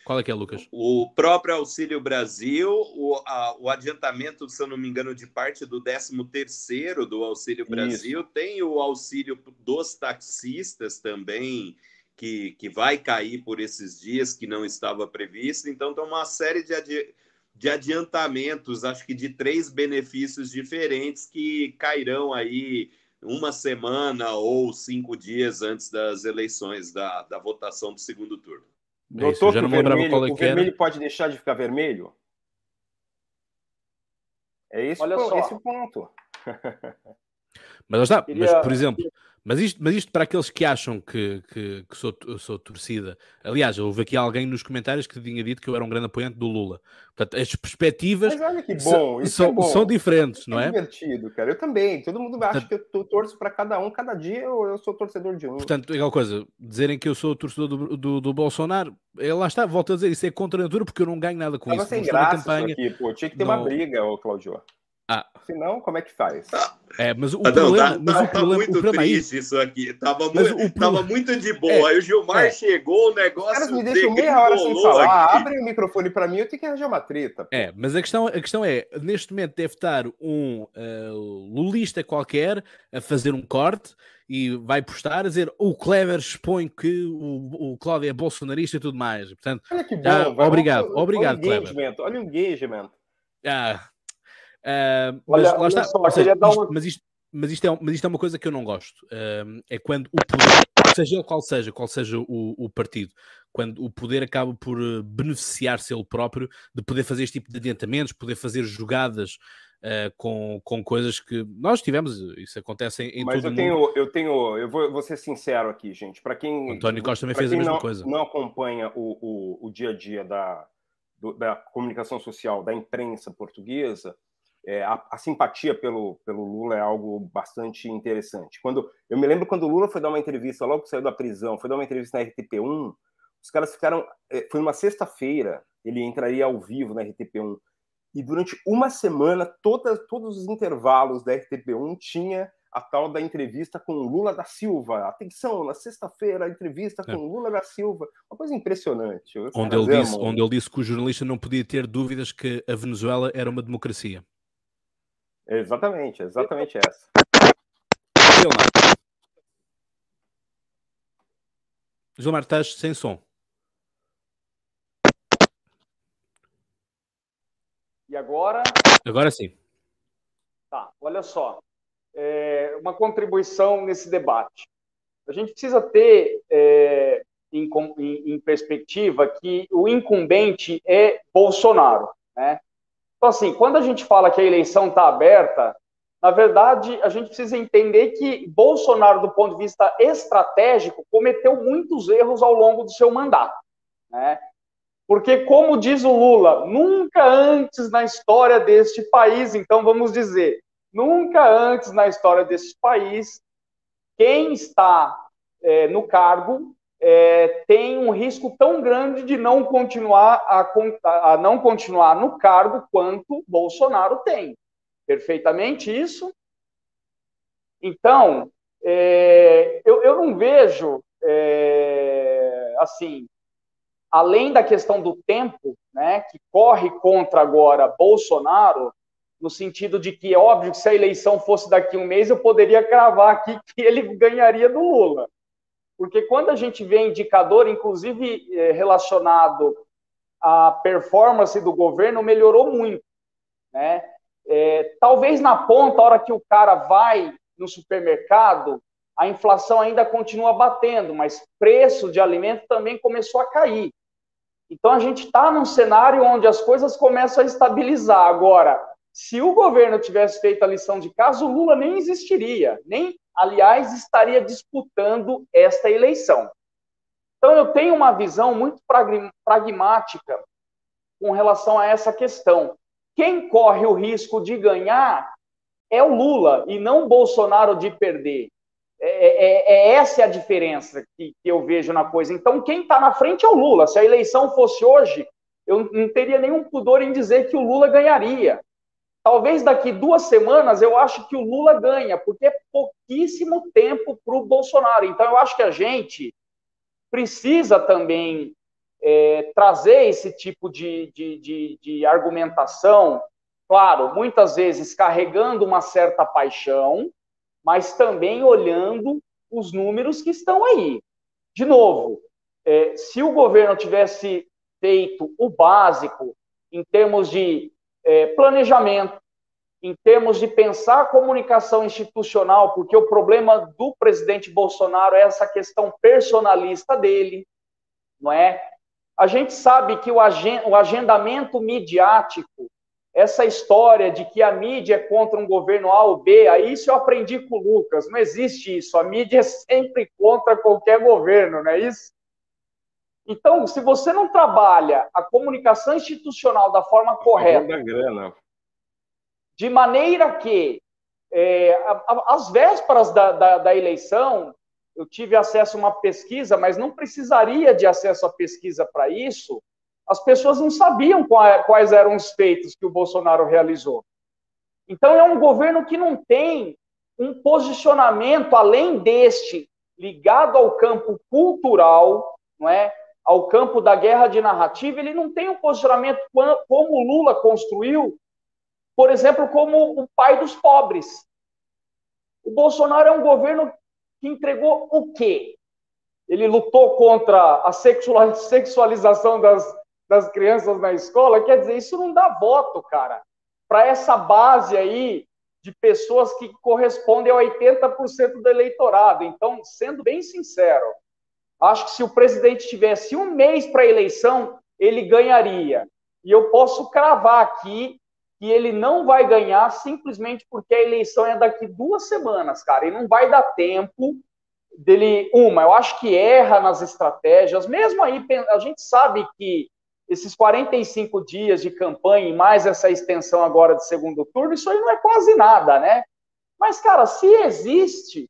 S1: Qual é que é, Lucas?
S3: O próprio Auxílio Brasil, o, a, o adiantamento, se eu não me engano, de parte do 13º do Auxílio Brasil, Isso. tem o auxílio dos taxistas também, que, que vai cair por esses dias, que não estava previsto. Então, tem uma série de, adi de adiantamentos, acho que de três benefícios diferentes que cairão aí uma semana ou cinco dias antes das eleições, da, da votação do segundo turno.
S4: Notou que o vermelho, o vermelho pode deixar de ficar vermelho? É esse, Olha só. esse o ponto. [laughs]
S1: Mas está, Queria... mas por exemplo, mas isto, mas isto para aqueles que acham que, que, que sou, sou torcida. Aliás, houve aqui alguém nos comentários que tinha dito que eu era um grande apoiante do Lula. Portanto, as perspectivas
S4: bom,
S1: são,
S4: é bom.
S1: são, diferentes, não é?
S4: É divertido, cara. Eu também. Todo mundo acha Portanto, que eu torço para cada um, cada dia eu, eu sou torcedor de um.
S1: Portanto, é aquela coisa, dizerem que eu sou torcedor do, do, do Bolsonaro, é, lá está, volto a dizer, isso é contra a natura porque eu não ganho nada com
S4: Tava
S1: isso.
S4: Sem graça campanha, aqui, pô. Tinha que ter não... uma briga, ô Claudio.
S1: Ah.
S4: Senão, como é que faz?
S1: É, mas o ah, não, problema, tá, mas
S3: tá,
S1: o problema,
S3: muito
S1: o problema
S3: triste aí, isso aqui. Tava, muito, tava muito de boa. É, aí o Gilmar é. chegou, o negócio. Os caras
S4: me deixam meia hora sem falar. Aqui. Abrem o microfone para mim, eu tenho que arranjar uma treta. Pô.
S1: É, mas a questão, a questão é: neste momento deve estar um uh, lulista qualquer a fazer um corte e vai postar a dizer o Clever expõe que o, o Cláudio é bolsonarista e tudo mais. Portanto,
S4: olha que bom, já,
S1: obrigado, obrigado,
S4: olha Clever. Olha o engagement.
S1: Ah, Uh, mas olha, lá está. Só, seja, isto, uma... mas, isto, mas, isto é, mas isto é uma coisa que eu não gosto. Uh, é quando o poder, seja ele qual seja, qual seja o, o partido, quando o poder acaba por eh, beneficiar-se ele próprio de poder fazer este tipo de adiantamentos, poder fazer jogadas uh, com, com coisas que nós tivemos, isso acontece em, em
S4: Mas
S1: todo
S4: eu tenho, mundo. eu tenho, eu vou, vou ser sincero aqui, gente. Para quem.
S1: O António Costa também fez a mesma
S4: não,
S1: coisa.
S4: Não acompanha o, o, o dia a dia da, do, da comunicação social, da imprensa portuguesa é, a, a, simpatia pelo, pelo Lula é algo bastante interessante. Quando eu me lembro quando o Lula foi dar uma entrevista logo que saiu da prisão, foi dar uma entrevista na RTP1, os caras ficaram, é, foi uma sexta-feira, ele entraria ao vivo na RTP1 e durante uma semana todas, todos os intervalos da RTP1 tinha a tal da entrevista com Lula da Silva. Atenção, na sexta-feira, a entrevista com é. Lula da Silva. Uma coisa impressionante.
S1: Onde ele, disse, onde ele disse que o jornalista não podia ter dúvidas que a Venezuela era uma democracia.
S4: Exatamente, exatamente essa.
S1: Gilmar. Gilmar, estás sem som.
S2: E agora?
S1: Agora sim.
S2: Tá, olha só. É uma contribuição nesse debate. A gente precisa ter é, em, em, em perspectiva que o incumbente é Bolsonaro, né? Então, assim, quando a gente fala que a eleição está aberta, na verdade, a gente precisa entender que Bolsonaro, do ponto de vista estratégico, cometeu muitos erros ao longo do seu mandato. Né? Porque, como diz o Lula, nunca antes na história deste país, então vamos dizer, nunca antes na história deste país, quem está é, no cargo é, tem um risco tão grande de não continuar a, a não continuar no cargo quanto Bolsonaro tem perfeitamente isso. Então, é, eu, eu, não vejo, é, assim, além da questão do tempo, né, que corre contra agora Bolsonaro, no sentido de que é óbvio que se a eleição fosse daqui a um mês, eu poderia cravar aqui [laughs] que ele ganharia do Lula. Porque quando a gente vê indicador, inclusive é, relacionado à performance do governo, melhorou muito. Né? É, talvez na ponta, a hora que o cara vai no supermercado, a inflação ainda continua batendo, mas preço de alimento também começou a cair. Então a gente está num cenário onde as coisas começam a estabilizar. Agora, se o governo tivesse feito a lição de casa, o Lula nem existiria, nem, aliás, estaria disputando esta eleição. Então eu tenho uma visão muito pragmática com relação a essa questão. Quem corre o risco de ganhar é o Lula e não o Bolsonaro de perder. É, é, é essa a diferença que, que, eu vejo na coisa. Então, quem está na frente é o Lula. Se a eleição fosse hoje, eu não teria nenhum pudor em dizer que o Lula ganharia. Talvez daqui duas semanas eu acho que o Lula ganha, porque é pouquíssimo tempo para o Bolsonaro. Então, eu acho que a gente precisa também é, trazer esse tipo de, de, de, de argumentação, claro, muitas vezes carregando uma certa paixão, mas também olhando os números que estão aí. De novo, é, se o governo tivesse feito o básico em termos de é, planejamento, em termos de pensar a comunicação institucional, porque o problema do presidente Bolsonaro é essa questão personalista dele, não é? A gente sabe que o agendamento midiático, essa história de que a mídia é contra um governo A ou B, aí isso eu aprendi com o Lucas, não existe isso. A mídia é sempre contra qualquer governo, não é isso? Então, se você não trabalha a comunicação institucional da forma correta, de maneira que, é, às vésperas da, da, da eleição, eu tive acesso a uma pesquisa, mas não precisaria de acesso à pesquisa para isso. As pessoas não sabiam quais eram os feitos que o Bolsonaro realizou. Então, é um governo que não tem um posicionamento além deste, ligado ao campo cultural, não é? Ao campo da guerra de narrativa, ele não tem um posicionamento como Lula construiu, por exemplo, como o pai dos pobres. O Bolsonaro é um governo que entregou o quê? Ele lutou contra a sexualização das, das crianças na escola. Quer dizer, isso não dá voto, cara, para essa base aí de pessoas que correspondem a 80% do eleitorado. Então, sendo bem sincero, acho que se o presidente tivesse um mês para a eleição, ele ganharia. E eu posso cravar aqui que ele não vai ganhar simplesmente porque a eleição é daqui duas semanas, cara, e não vai dar tempo dele. Uma, eu acho que erra nas estratégias, mesmo aí, a gente sabe que esses 45 dias de campanha e mais essa extensão agora de segundo turno, isso aí não é quase nada, né? Mas, cara, se existe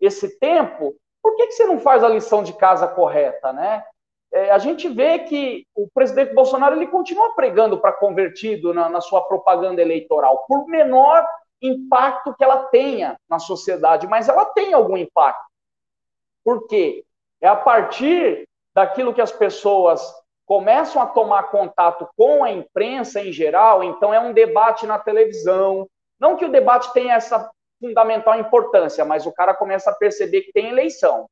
S2: esse tempo, por que, que você não faz a lição de casa correta, né? é, a gente vê que o presidente Bolsonaro ele continua pregando para convertido na, na, sua propaganda eleitoral, por menor impacto que ela tenha na sociedade, mas ela tem algum impacto. Por quê? É a partir daquilo que as pessoas começam a tomar contato com a imprensa em geral, então é um debate na televisão. Não que o debate tenha essa fundamental importância, mas o cara começa a perceber que tem eleição.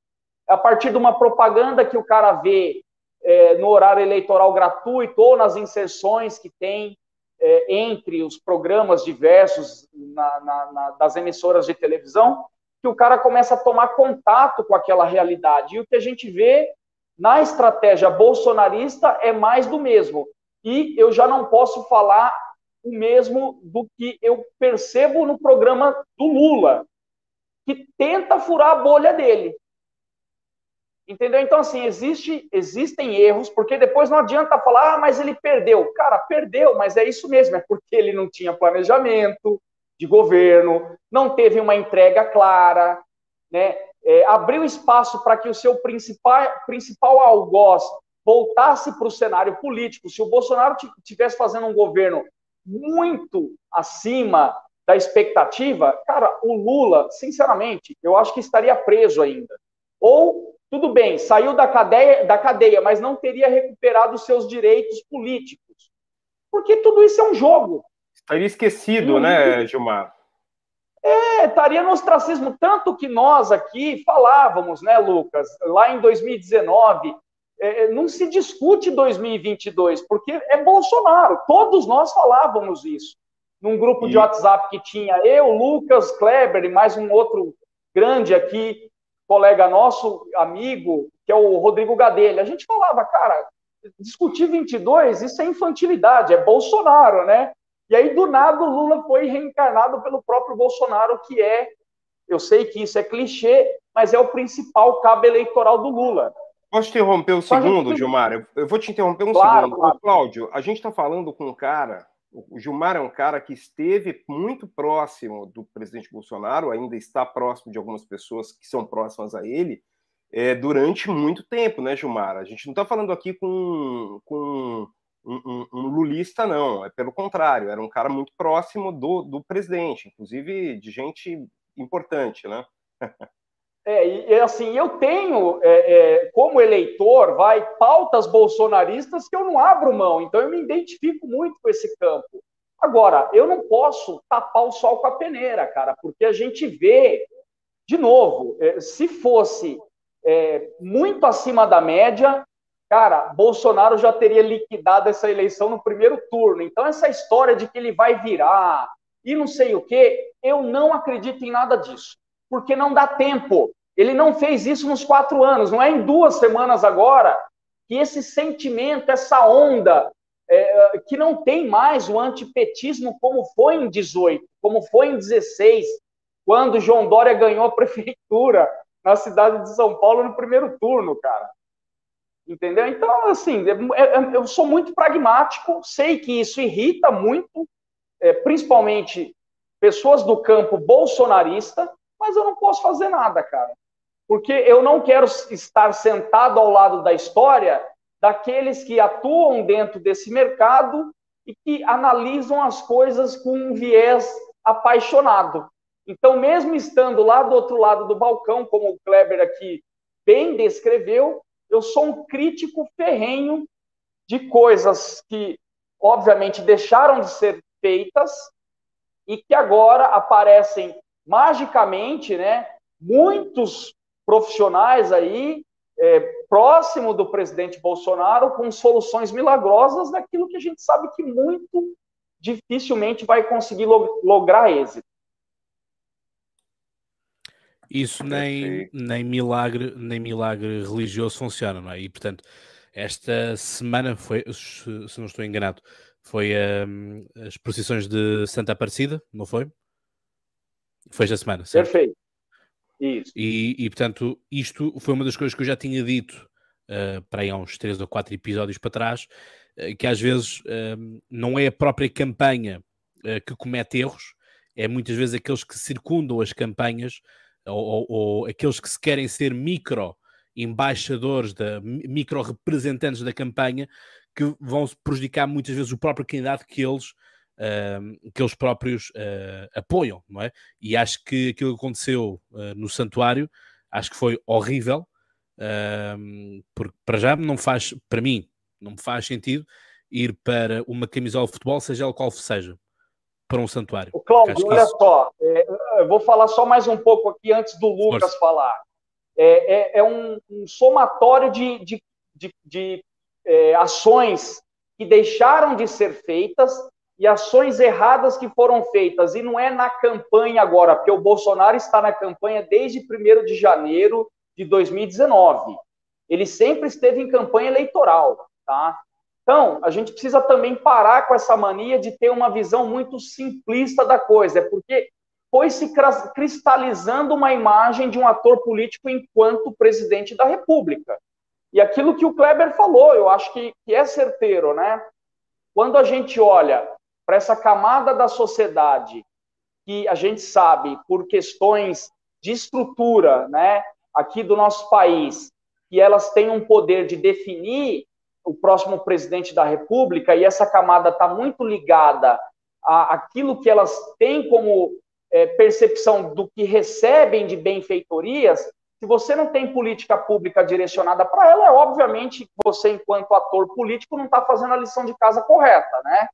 S2: É a partir de uma propaganda que o cara vê é, no horário eleitoral gratuito ou nas inserções que tem é, entre os programas diversos na, na, na, das emissoras de televisão, que o cara começa a tomar contato com aquela realidade. E o que a gente vê na estratégia bolsonarista é mais do mesmo. E eu já não posso falar o mesmo do que eu percebo no programa do Lula, que tenta furar a bolha dele. Entendeu? Então, assim, existe, existem erros, porque depois não adianta falar, ah, mas ele perdeu. Cara, perdeu, mas é isso mesmo, é porque ele não tinha planejamento de governo, não teve uma entrega clara, né? É, abriu espaço para que o seu principal, principal algoz voltasse para o cenário político. Se o Bolsonaro tivesse fazendo um governo muito acima da expectativa, cara, o Lula, sinceramente, eu acho que estaria preso ainda. Ou tudo bem, saiu da cadeia, da cadeia, mas não teria recuperado seus direitos políticos. Porque tudo isso é um jogo.
S4: Estaria esquecido, né, Gilmar?
S2: É, estaria no ostracismo. Tanto que nós aqui falávamos, né, Lucas, lá em 2019, é, é, não se discute 2022, porque é Bolsonaro. Todos nós falávamos isso. Num grupo e... de WhatsApp que tinha eu, Lucas, Kleber e mais um outro grande aqui, colega nosso, amigo, que é o Rodrigo Gadelha, a gente falava, cara, discutir 22, isso é infantilidade, é Bolsonaro, né? E aí, do nada, o Lula foi reencarnado pelo próprio Bolsonaro, que é, eu sei que isso é clichê, mas é o principal cabo eleitoral do Lula.
S4: Posso interromper um segundo, gente... Gilmar? Eu vou te interromper um claro, segundo. Claro. Cláudio, a gente está falando com um cara, o Gilmar é um cara que esteve muito próximo do presidente Bolsonaro, ainda está próximo de algumas pessoas que são próximas a ele, é, durante muito tempo, né, Gilmar? A gente não está falando aqui com, com um, um, um, lulista, não. É pelo contrário, era um cara muito próximo do, do presidente, inclusive de gente importante, né? [laughs]
S2: É, e assim, eu tenho, é, é, como eleitor, vai, pautas bolsonaristas que eu não abro mão, então eu me identifico muito com esse campo. Agora, eu não posso tapar o sol com a peneira, cara, porque a gente vê, de novo, é, se fosse é, muito acima da média, cara, Bolsonaro já teria liquidado essa eleição no primeiro turno. Então, essa história de que ele vai virar e não sei o quê, eu não acredito em nada disso, porque não dá tempo. Ele não fez isso nos quatro anos, não é em duas semanas agora que esse sentimento, essa onda, é, que não tem mais o antipetismo como foi em 18, como foi em 16, quando João Dória ganhou a [laughs] prefeitura na cidade de São Paulo no primeiro turno, cara. Entendeu? Então, assim, é, é, eu sou muito pragmático, sei que isso irrita muito, é, principalmente pessoas do campo bolsonarista, mas eu não posso fazer nada, cara porque eu não quero estar sentado ao lado da história daqueles que atuam dentro desse mercado e que analisam as coisas com um viés apaixonado. Então, mesmo estando lá do outro lado do balcão, como o Kleber aqui bem descreveu, eu sou um crítico ferrenho de coisas que, obviamente, deixaram de ser feitas e que agora aparecem magicamente, né? Muitos profissionais aí é, próximo do presidente Bolsonaro com soluções milagrosas daquilo que a gente sabe que muito dificilmente vai conseguir log lograr êxito.
S1: Isso nem, nem milagre nem milagre religioso funciona, não é? E portanto, esta semana foi, se, não estou enganado, foi um, as procissões de Santa Aparecida, não foi? Foi esta semana, certo?
S2: Perfeito. Isso.
S1: E, e, portanto, isto foi uma das coisas que eu já tinha dito uh, para aí há uns três ou quatro episódios para trás, uh, que às vezes uh, não é a própria campanha que comete erros, é muitas vezes aqueles que circundam as campanhas ou, ou, ou aqueles que se querem ser micro embaixadores, da, micro representantes da campanha, que vão prejudicar muitas vezes o próprio candidato que eles uh, que eles próprios uh, apoiam, não é? E acho que aquilo que aconteceu uh, no santuário, acho que foi horrível, porque para já não faz, para mim, não me faz sentido ir para uma camisola de futebol, seja ela qual seja, para um santuário.
S2: O Cláudio, olha isso... só, é, eu vou falar só mais um pouco aqui antes do Lucas Força. falar. É, é, é um, um, somatório de, de, de, de é, ações que deixaram de ser feitas e ações erradas que foram feitas. E não é na campanha agora, porque o Bolsonaro está na campanha desde 1 de janeiro de 2019. Ele sempre esteve em campanha eleitoral, tá? Então, a gente precisa também parar com essa mania de ter uma visão muito simplista da coisa, é porque foi se cristalizando uma imagem de um ator político enquanto presidente da República. E aquilo que o Kleber falou, eu acho que, que é certeiro, né? Quando a gente olha para essa camada da sociedade que a gente sabe, por questões de estrutura, né, aqui do nosso país, que elas têm um poder de definir o próximo presidente da República, e essa camada está muito ligada a aquilo que elas têm como é, percepção do que recebem de benfeitorias, se você não tem política pública direcionada para ela, é obviamente que você, enquanto ator político, não está fazendo a lição de casa correta, né?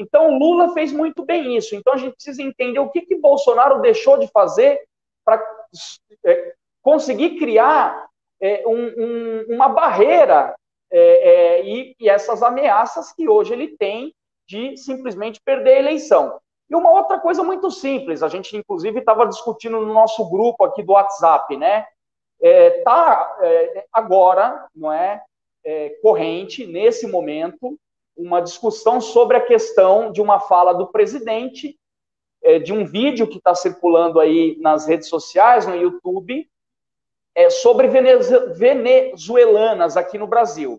S2: Então, Lula fez muito bem isso. Então, a gente precisa entender o que, que Bolsonaro deixou de fazer para é, conseguir criar é, um, um, uma barreira é, é, e, e, essas ameaças que hoje ele tem de simplesmente perder a eleição. E uma outra coisa muito simples, a gente inclusive estava discutindo no nosso grupo aqui do WhatsApp, né? É, é, agora, não é, corrente, nesse momento, uma discussão sobre a questão de uma fala do presidente, é, de um vídeo que está circulando aí nas redes sociais, no YouTube, é, sobre venezuelanas aqui no Brasil.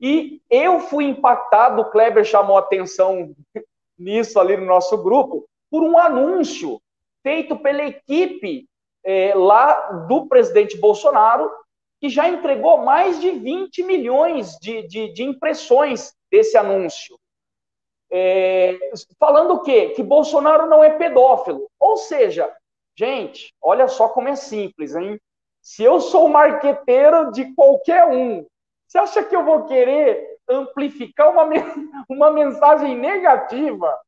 S2: E eu fui impactado, o Kleber chamou atenção [laughs] nisso ali no nosso grupo, por um anúncio feito pela equipe é, lá do presidente Bolsonaro, que já entregou mais de 20 milhões de, de, de impressões desse anúncio. É, falando o quê? Que Bolsonaro não é pedófilo. Ou seja, gente, olha só como é simples, hein? Se eu sou marqueteiro de qualquer um, você acha que eu vou querer amplificar uma, [laughs] uma mensagem negativa?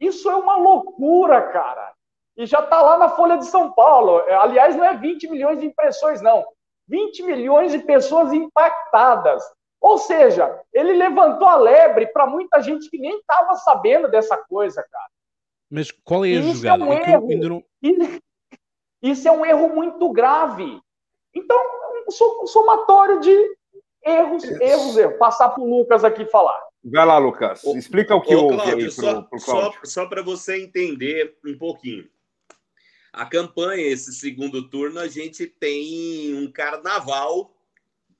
S2: Isso é uma loucura, cara. E já está lá na Folha de São Paulo. Aliás, não é 20 milhões de impressões, não. 20 milhões de pessoas impactadas. Ou seja, ele levantou a lebre para muita gente que nem estava sabendo dessa coisa, cara.
S1: Mas qual é a isso jogada?
S2: É um é erro. Não... Isso é um erro muito grave. Então, um somatório de erros, erros, erros. Passar para o Lucas aqui falar.
S4: Vai lá, Lucas. Explica o que houve Cláudio, aí
S3: pro, pro Só, só para você entender um pouquinho. A campanha, esse segundo turno, a gente tem um carnaval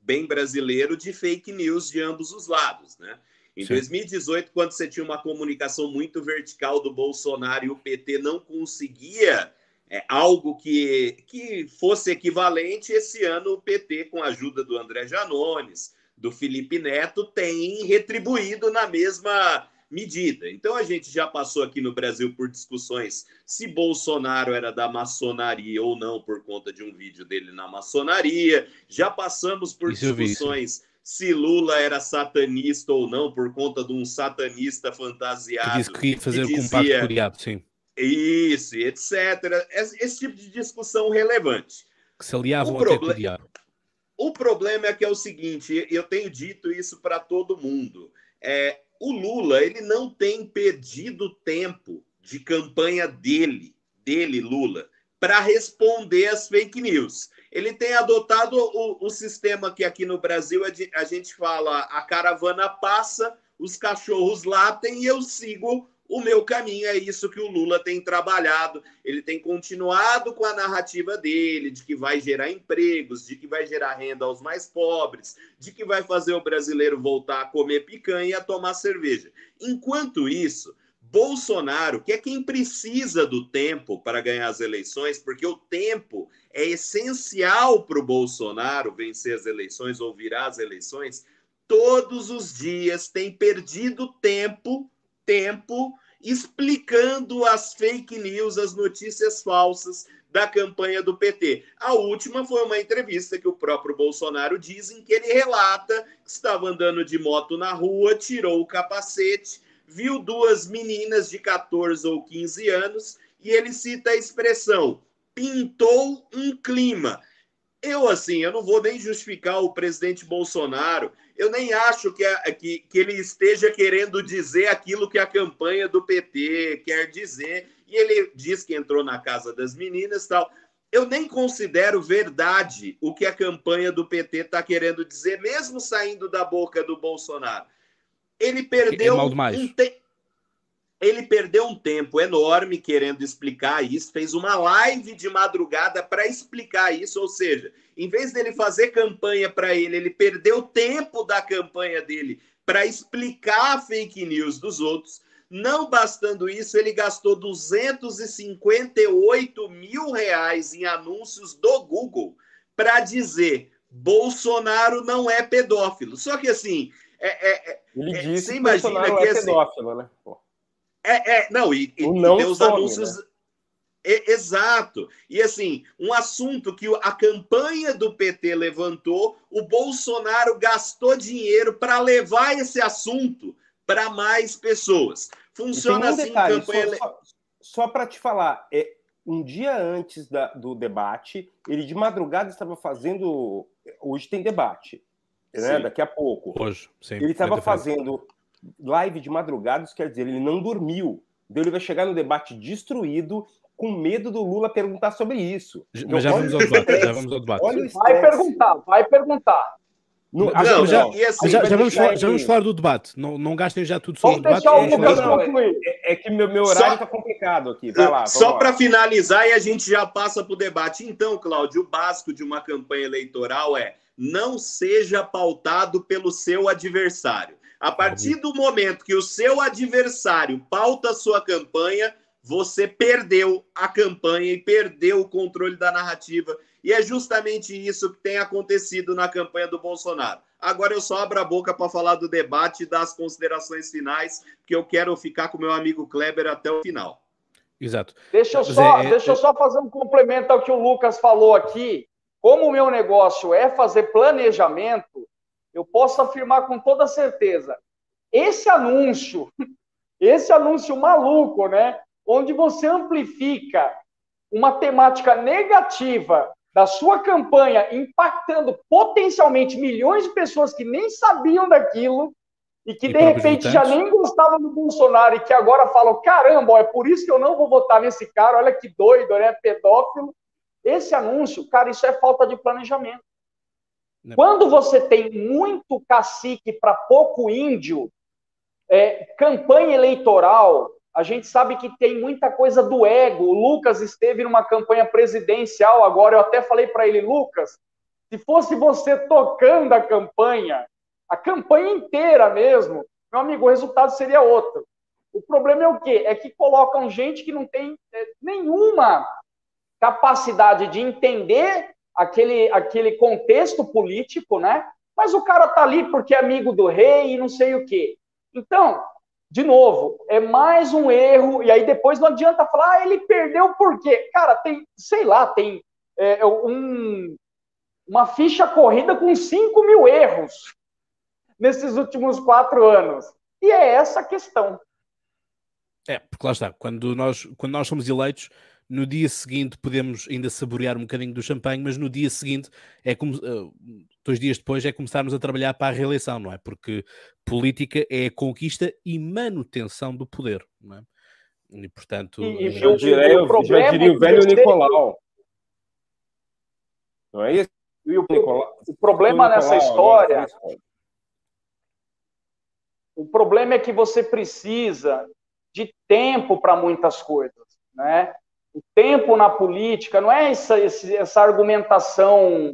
S3: bem brasileiro de fake news de ambos os lados, né? Em Sim. 2018, quando você tinha uma comunicação muito vertical do Bolsonaro e o PT não conseguia é, algo que, que fosse equivalente, esse ano o PT, com a ajuda do André Janones, do Felipe Neto, tem retribuído na mesma medida. Então a gente já passou aqui no Brasil por discussões se Bolsonaro era da maçonaria ou não por conta de um vídeo dele na maçonaria. Já passamos por isso discussões se Lula era satanista ou não por conta de um satanista fantasiado. Que
S1: disse que ia fazer que dizia, com o curiado, sim.
S3: Isso, etc. Esse, esse, tipo de discussão relevante.
S1: Que se aliavam o até com o diabo.
S3: O problema é que é o seguinte, eu tenho dito isso para todo mundo. É, o Lula ele não tem perdido tempo de campanha dele, dele, Lula, para responder às fake news. Ele tem adotado o, o, sistema que aqui no Brasil a gente fala: a caravana passa, os cachorros latem e eu sigo o meu caminho é isso que o Lula tem trabalhado. Ele tem continuado com a narrativa dele de que vai gerar empregos, de que vai gerar renda aos mais pobres, de que vai fazer o brasileiro voltar a comer picanha e a tomar cerveja. Enquanto isso, Bolsonaro, que é quem precisa do tempo para ganhar as eleições, porque o tempo é essencial para o Bolsonaro vencer as eleições ou virar as eleições, todos os dias tem perdido tempo tempo explicando as fake news, as notícias falsas da campanha do PT. A última foi uma entrevista que o próprio Bolsonaro diz em que ele relata que estava andando de moto na rua, tirou o capacete, viu duas meninas de 14 ou 15 anos e ele cita a expressão pintou um clima. Eu, assim, eu não vou nem justificar o presidente Bolsonaro eu nem acho que, a, que, que ele esteja querendo dizer aquilo que a campanha do PT quer dizer. E ele diz que entrou na casa das meninas tal. eu nem considero verdade o que a campanha do PT está querendo dizer, mesmo saindo da boca do Bolsonaro. Ele perdeu
S1: é um
S3: tempo. Ele perdeu um tempo enorme querendo explicar isso, fez uma live de madrugada para explicar isso, ou seja, em vez dele fazer campanha para ele, ele perdeu tempo da campanha dele para explicar a fake news dos outros. Não bastando isso, ele gastou 258 mil reais em anúncios do Google para dizer Bolsonaro não é pedófilo. Só que assim, é, é,
S4: é ele é, disse que Bolsonaro que, é assim, pedófilo, né? Pô.
S3: É, é, não, e, e, não e os anúncios. Né? É, exato. E assim, um assunto que a campanha do PT levantou, o Bolsonaro gastou dinheiro para levar esse assunto para mais pessoas. Funciona um assim
S4: detalhe, campanha... Só, só, só para te falar, é, um dia antes da, do debate, ele de madrugada estava fazendo. Hoje tem debate, né? Daqui a pouco.
S1: Hoje, sim.
S4: Ele estava fazendo live de madrugada, isso quer dizer, ele não dormiu. Então ele vai chegar no debate destruído, com medo do Lula perguntar sobre isso.
S1: Então, Mas já vamos ao debate. Já vamos ao debate.
S2: Vai perguntar, vai perguntar.
S1: Não, não, já, assim, já, já, vamos falar, já, vamos falar, do debate. Não, não gastem já tudo sobre o debate.
S4: É, é, que meu, meu horário está complicado aqui. Vai lá,
S3: só para finalizar e a gente já passa para o debate. Então, Cláudio, o básico de uma campanha eleitoral é não seja pautado pelo seu adversário. A partir do momento que o seu adversário pauta a sua campanha, você perdeu a campanha e perdeu o controle da narrativa. E é justamente isso que tem acontecido na campanha do Bolsonaro. Agora eu só abro a boca para falar do debate e das considerações finais, que eu quero ficar com meu amigo Kleber até o final.
S1: Exato.
S2: Deixa eu só, é, deixa eu só fazer um complemento ao que o Lucas falou aqui. Como o meu negócio é fazer planejamento, eu posso afirmar com toda certeza, esse anúncio, [laughs] esse anúncio maluco, né, onde você amplifica uma temática negativa da sua campanha, impactando potencialmente milhões de pessoas que nem sabiam daquilo e que e de repente já nem gostavam do Bolsonaro e que agora falam: caramba, é por isso que eu não vou votar nesse cara, olha que doido, né? Pedófilo. Esse anúncio, cara, isso é falta de planejamento. Né? Quando você tem muito cacique para pouco índio, é, campanha eleitoral, a gente sabe que tem muita coisa do ego. O Lucas esteve numa campanha presidencial agora, eu até falei para ele, Lucas, se fosse você tocando a campanha, a campanha inteira mesmo, meu amigo, o resultado seria outro. O problema é o quê? É que colocam gente que não tem é, nenhuma capacidade de entender aquele, aquele contexto político, né? Mas o cara tá ali porque é amigo do rei e não sei o quê. Então, de novo, é mais um erro, e aí depois não adianta falar, ah, ele perdeu por quê? Cara, tem, sei lá, tem é, um, uma ficha corrida com 5 mil erros nesses últimos quatro anos. E é essa a questão.
S1: É, porque lá está, quando nós, quando nós somos eleitos, no dia seguinte podemos ainda saborear um bocadinho do champanhe, mas no dia seguinte é como uh, dois dias depois é começarmos a trabalhar para a reeleição, não é? Porque política é a conquista e manutenção do poder, não é? E portanto. E,
S4: e já, diria, o já diria o velho Nicolau. Não é isso?
S2: E o, Nicolau, o problema nessa história. O problema é que você precisa de tempo para muitas coisas, né? O tempo na política não é essa, essa argumentação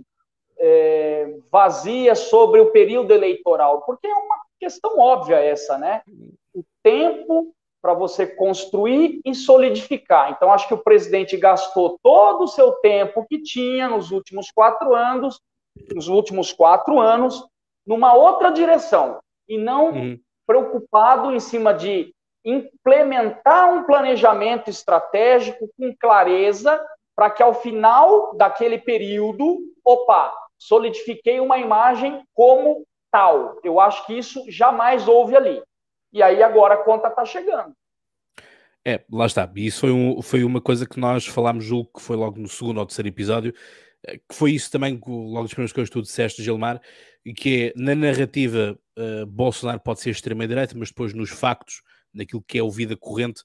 S2: é, vazia sobre o período eleitoral, porque é uma questão óbvia essa, né? O tempo para você construir e solidificar. Então, acho que o presidente gastou todo o seu tempo que tinha nos últimos quatro anos, nos últimos quatro anos, numa outra direção e não uhum. preocupado em cima de implementar um planejamento estratégico com clareza para que ao final daquele período, opa, solidifiquei uma imagem como tal. Eu acho que isso jamais houve ali. E aí agora a conta está chegando.
S1: É, lá está. Isso foi, um, foi uma coisa que nós falámos, julgo que foi logo no segundo ou terceiro episódio, eh, que foi isso também, logo das primeiras coisas que tu disseste, Gilmar, que é, na narrativa, uh, Bolsonaro pode ser extrema-direita, mas depois nos factos, naquilo que é o vida corrente,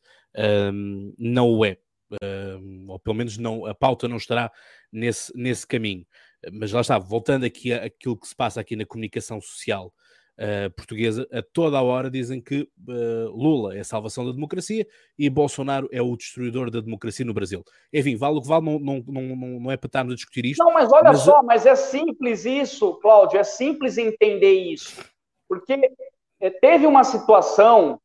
S1: um, não o é. uh, ou pelo menos não, a pauta não estará nesse, nesse caminho. Mas lá está, voltando aqui àquilo que se passa aqui na comunicação social uh, portuguesa, a toda a hora dizem que uh, Lula é a salvação da democracia e Bolsonaro é o destruidor da democracia no Brasil. Enfim, vale o que vale, não, não, não, não é para estarmos a discutir isto.
S2: Não, mas olha mas... só, mas é simples isso, Cláudio, é simples entender isso. Porque é, teve uma situação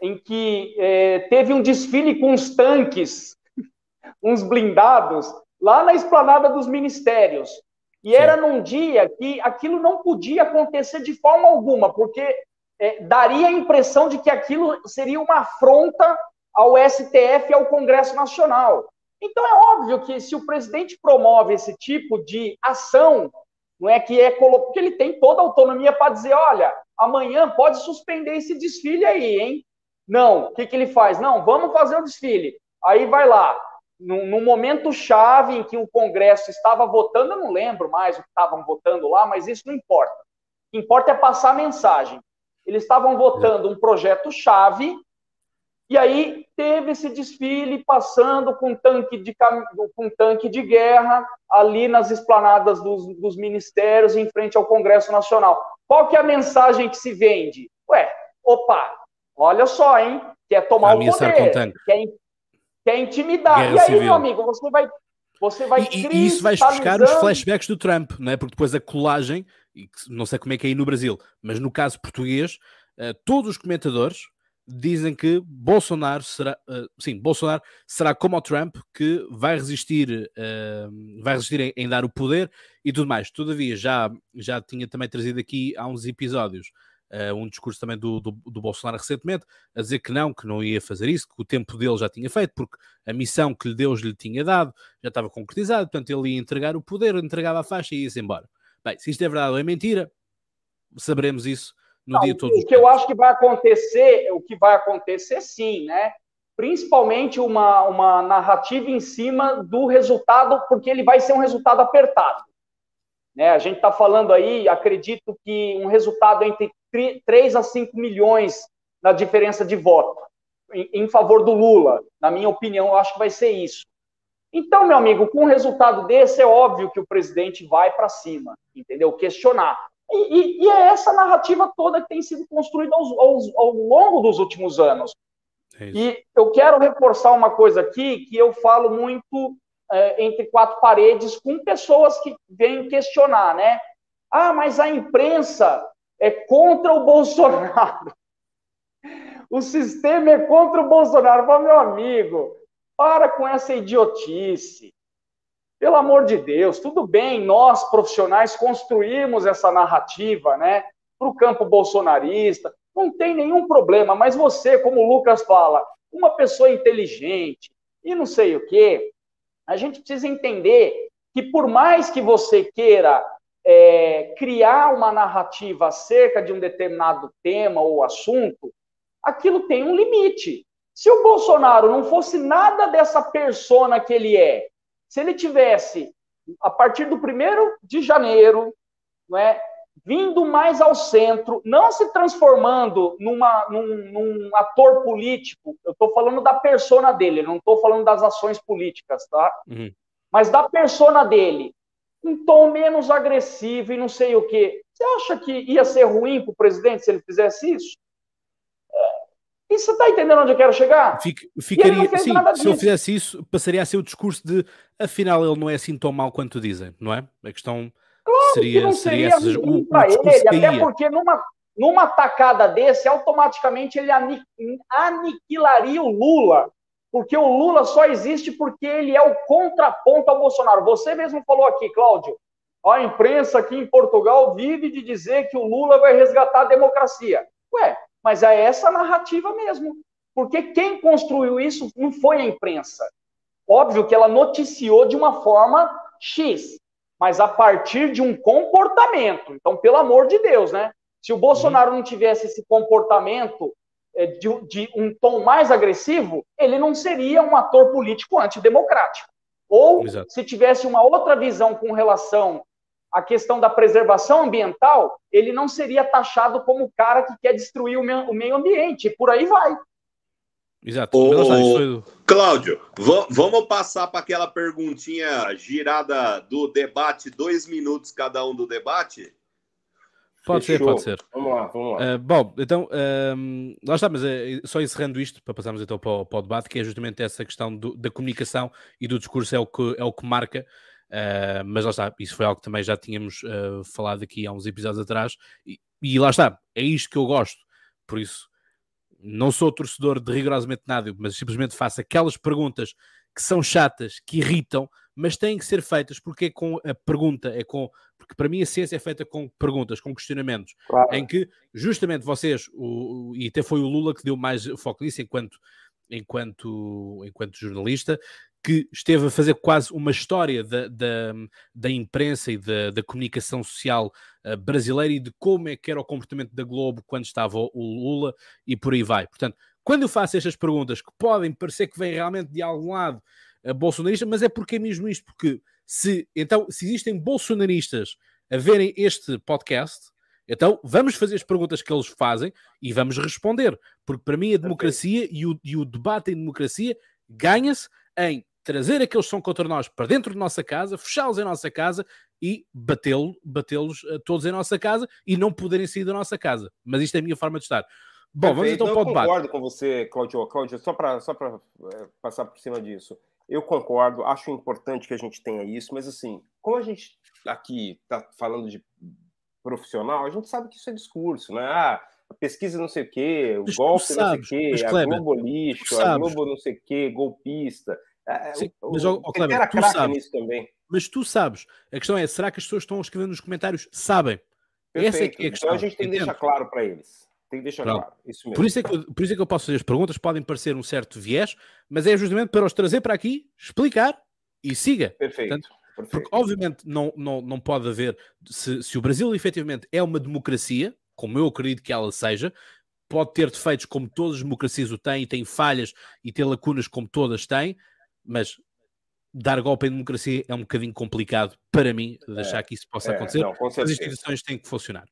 S2: em que é, teve um desfile com os tanques, [laughs] uns blindados, lá na esplanada dos ministérios. E Sim. era num dia que aquilo não podia acontecer de forma alguma, porque é, daria a impressão de que aquilo seria uma afronta ao STF e ao Congresso Nacional. Então é óbvio que se o presidente promove esse tipo de ação, não é que é porque ele tem toda a autonomia para dizer, olha, amanhã pode suspender esse desfile aí, hein? Não, o que, que ele faz? Não, vamos fazer o desfile. Aí vai lá, no, no, momento chave em que o Congresso estava votando, eu não lembro mais o que estavam votando lá, mas isso não importa. O que importa é passar a mensagem. Eles estavam votando um projeto chave, e aí teve esse desfile passando com tanque de, com tanque de guerra ali nas esplanadas dos, dos ministérios em frente ao Congresso Nacional. Qual que é a mensagem que se vende? Ué, opa, olha só, hein? Quer tomar o poder, quer, quer intimidar. Guerra e aí, civil. meu amigo, você vai. Você vai
S1: e, e isso vai buscar os flashbacks do Trump, não é? Porque depois a colagem, não sei como é que é aí no Brasil, mas no caso português, uh, todos os comentadores dizem que Bolsonaro será, uh, sim, Bolsonaro será como o Trump, que vai resistir, uh, vai resistir em, em, dar o poder e tudo mais. Todavia, já, já tinha também trazido aqui há uns episódios uh, um discurso também do, do, do, Bolsonaro recentemente, a dizer que não, que não ia fazer isso, que o tempo dele já tinha feito, porque a missão que Deus lhe tinha dado já estava concretizada, portanto ele ia entregar o poder, entregava a faixa e ia-se embora. Bem, se isto é verdade ou é mentira, saberemos isso no não, dia todo.
S2: O que eu acho que vai acontecer, o que vai acontecer sim, né? Principalmente uma, uma narrativa em cima do resultado, porque ele vai ser um resultado apertado. Né? A gente está falando aí, acredito que um resultado entre 3 a 5 milhões na diferença de voto em, em favor do Lula. Na minha opinião, eu acho que vai ser isso. Então, meu amigo, com um resultado desse, é óbvio que o presidente vai para cima, entendeu? Questionar. E, e, e, é essa narrativa toda que tem sido construída aos, aos, ao longo dos últimos anos. É e eu quero reforçar uma coisa aqui que eu falo muito é, entre quatro paredes com pessoas que vêm questionar, né? Ah, mas a imprensa é contra o Bolsonaro. [laughs] O sistema é contra o Bolsonaro. Fala, meu amigo, para com essa idiotice. Pelo amor de Deus, tudo bem, nós profissionais construímos essa narrativa, né, para o campo bolsonarista, não tem nenhum problema, mas você, como o Lucas fala, uma pessoa inteligente e não sei o quê, a gente precisa entender que por mais que você queira é, criar uma narrativa acerca de um determinado tema ou assunto, aquilo tem um limite. Se o Bolsonaro não fosse nada dessa persona que ele é, se ele tivesse, a partir do primeiro de janeiro, não é, vindo mais ao centro, não se transformando numa, num, num ator político, eu estou falando da persona dele, não estou falando das ações políticas, tá? Uhum. Mas da persona dele, um tom menos agressivo e não sei o quê. Você acha que ia ser ruim para o presidente se ele fizesse isso? E você está entendendo onde eu quero chegar?
S1: Fic, ficaria, sim, se eu fizesse isso, passaria a ser o discurso de afinal ele não é assim tão mau quanto dizem, não é? A questão
S2: claro seria, que não seria seria o, o para ele, até porque numa, numa tacada desse, automaticamente ele aniquilaria o Lula porque o Lula só existe porque ele é o contraponto ao Bolsonaro. Você mesmo falou aqui, Cláudio, a imprensa aqui em Portugal vive de dizer que o Lula vai resgatar a democracia. Ué, mas é essa narrativa mesmo. Porque quem construiu isso não foi a imprensa. Óbvio que ela noticiou de uma forma X, mas a partir de um comportamento. Então, pelo amor de Deus, né? Se o Bolsonaro não tivesse esse comportamento é, de, de, um tom mais agressivo, ele não seria um ator político antidemocrático. Ou, Exato. se tivesse uma outra visão com relação à questão da preservação ambiental, ele não seria taxado como o cara que quer destruir o meio, o meio ambiente, e por aí vai.
S3: Exato. Ô, Cláudio, vamos passar para aquela perguntinha girada do debate, dois minutos cada um do debate?
S1: Pode Fechou. ser, pode ser. Vamos lá, vamos lá. Uh, bom, então, um, lá está, mas uh, só encerrando isto, para passarmos então para o, para o debate, que é justamente essa questão do, da comunicação e do discurso é o que, é o que marca. Uh, mas lá está, isso foi algo que também já tínhamos falado aqui há uns episódios atrás, e, e lá está, é isto que eu gosto. Por isso, não sou torcedor de rigorosamente nada, mas simplesmente faço aquelas perguntas que são chatas, que irritam, mas têm que ser feitas porque é com a pergunta, é com porque para mim a ciência é feita com perguntas, com questionamentos, claro. em que justamente vocês, o, e até foi o Lula que deu mais foco nisso enquanto, enquanto, enquanto jornalista, que esteve a fazer quase uma história da, da, da imprensa e da, da comunicação social uh, brasileira e de como é que era o comportamento da Globo quando estava o, Lula e por aí vai. Portanto, quando eu faço estas perguntas que podem parecer que vêm realmente de algum lado uh, bolsonarista, mas é porque é mesmo isto, porque se, então, se existem bolsonaristas a verem este podcast, então vamos fazer as perguntas que eles fazem e vamos responder, porque para mim a democracia e o, e o debate em democracia ganha-se em trazer aqueles que são contra nós para dentro de nossa casa, fechá-los em nossa casa e batê-los batê uh, todos em nossa casa e não poderem sair da nossa casa. Mas isto é a minha forma de estar.
S4: Bom, Perfeito. vamos então para o debate. Eu concordo com você, Claudio. Claudio, só para só é, passar por cima disso. Eu concordo, acho importante que a gente tenha isso, mas assim, como a gente aqui está falando de profissional, a gente sabe que isso é discurso, né? Ah, a pesquisa não sei o quê, o golpe sabes, não sei o quê, a Globo lixo, a Globo não sei o quê, golpista. É, Sim, o, mas, o, oh, Cleber, tu sabes, também.
S1: mas tu sabes, a questão é, será que as pessoas estão escrevendo nos comentários? Sabem. Perfeito. Essa é que é a questão.
S4: Então a gente tem que deixar claro para eles. Tem que deixar Pronto. claro. Isso mesmo.
S1: Por isso, é que eu, por isso é que eu posso fazer as perguntas, podem parecer um certo viés, mas é justamente para os trazer para aqui, explicar e siga.
S4: Perfeito. Portanto,
S1: Perfeito. Porque, obviamente, não, não, não pode haver. Se, se o Brasil efetivamente é uma democracia, como eu acredito que ela seja, pode ter defeitos como todas as democracias o têm, e tem falhas e tem lacunas como todas têm, mas dar golpe em democracia é um bocadinho complicado para mim, deixar é, que isso possa é, acontecer. Não, As instituições têm que funcionar.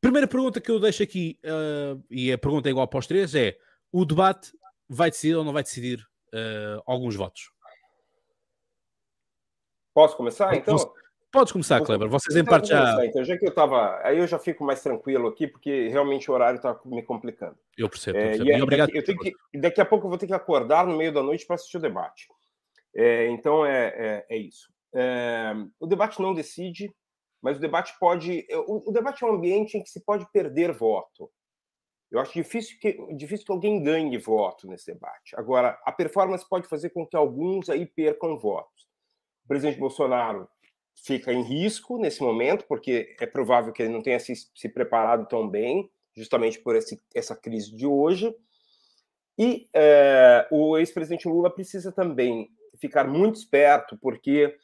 S1: Primeira pergunta que eu deixo aqui, uh, e a pergunta é igual para os três, é: o debate vai decidir ou não vai decidir uh, alguns votos?
S4: Posso começar, então?
S1: Podes começar, Kleber. Vocês em parte já...
S4: Então, já que eu estava... Aí eu já fico mais tranquilo aqui, porque realmente o horário está me complicando.
S1: Eu percebo. É, percebo. E,
S4: e obrigado. Daqui, eu tenho que, daqui a pouco eu vou ter que acordar no meio da noite para assistir o debate. É, então é, é, é isso. É, o debate não decide, mas o debate pode. É, o, o, debate é um ambiente em que se pode perder voto. Eu acho difícil que, difícil que alguém ganhe voto nesse debate. Agora, a performance pode fazer com que alguns aí percam votos. O presidente Bolsonaro fica em risco nesse momento, porque é provável que ele não tenha se, se preparado tão bem, justamente por esse, essa crise de hoje. E é, o ex-presidente Lula precisa também ficar muito esperto, porque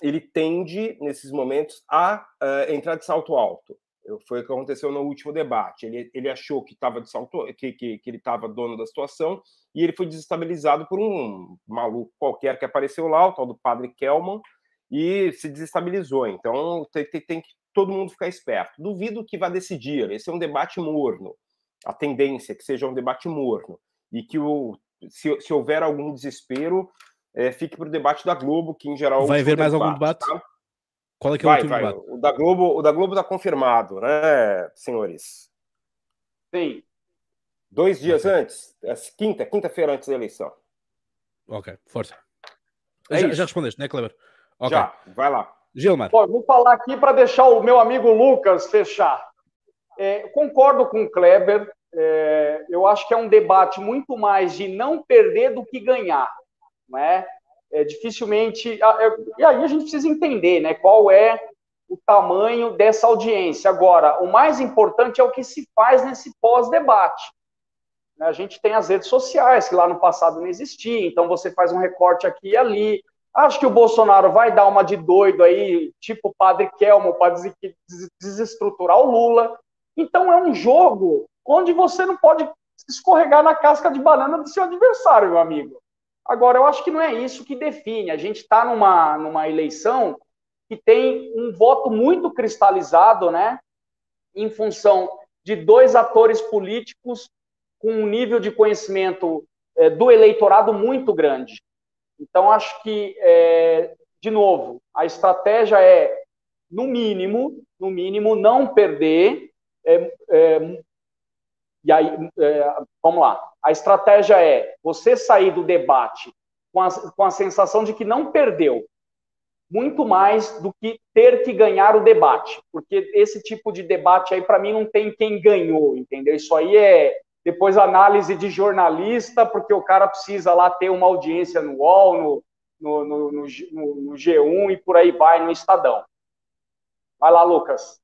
S4: ele tende, nesses momentos, a uh, entrar de salto alto. Foi o que aconteceu no último debate. Ele, ele achou que estava de salto, que, que, que ele estava dono da situação e ele foi desestabilizado por um maluco qualquer que apareceu lá, o tal do padre Kelman, e se desestabilizou. Então tem, tem, tem que todo mundo ficar esperto. Duvido que vá decidir. Esse é um debate morno. A tendência é que seja um debate morno e que o, se, se houver algum desespero, é, fique para o debate da Globo, que em geral.
S1: Vai haver mais debate, algum debate? Tá?
S4: Qual é que é vai, o vai. debate? O da Globo, o da Globo está confirmado, né, senhores?
S2: Sim.
S4: Dois dias okay. antes, é quinta, quinta-feira antes da eleição.
S1: Ok, força. É já, já, respondeste, né, Kleber?
S4: Okay. Já, vai lá.
S1: Gilmar.
S2: Bom, vou falar aqui para deixar o meu amigo Lucas fechar. É, concordo com o Kleber. É, eu acho que é um debate muito mais de não perder do que ganhar né? É, dificilmente. É, e aí a gente precisa entender, né? Qual é o tamanho dessa audiência. Agora, o mais importante é o que se faz nesse pós-debate. Né, a gente tem as redes sociais, que lá no passado não existia, então você faz um recorte aqui e ali. Acho que o Bolsonaro vai dar uma de doido aí, tipo o padre Kelmo, para desestruturar o Lula. Então é um jogo onde você não pode escorregar na casca de banana do seu adversário, meu amigo. Agora, eu acho que não é isso que define. A gente está numa, numa eleição que tem um voto muito cristalizado, né? Em função de dois atores políticos com um nível de conhecimento é, do eleitorado muito grande. Então, acho que, é, de novo, a estratégia é, no mínimo, no mínimo, não perder. É, é, e aí, é, vamos lá. A estratégia é você sair do debate com a, com a sensação de que não perdeu, muito mais do que ter que ganhar o debate, porque esse tipo de debate aí, para mim, não tem quem ganhou, entendeu? Isso aí é depois análise de jornalista, porque o cara precisa lá ter uma audiência no UOL, no, no, no, no, no G1 e por aí vai, no Estadão. Vai lá, Lucas.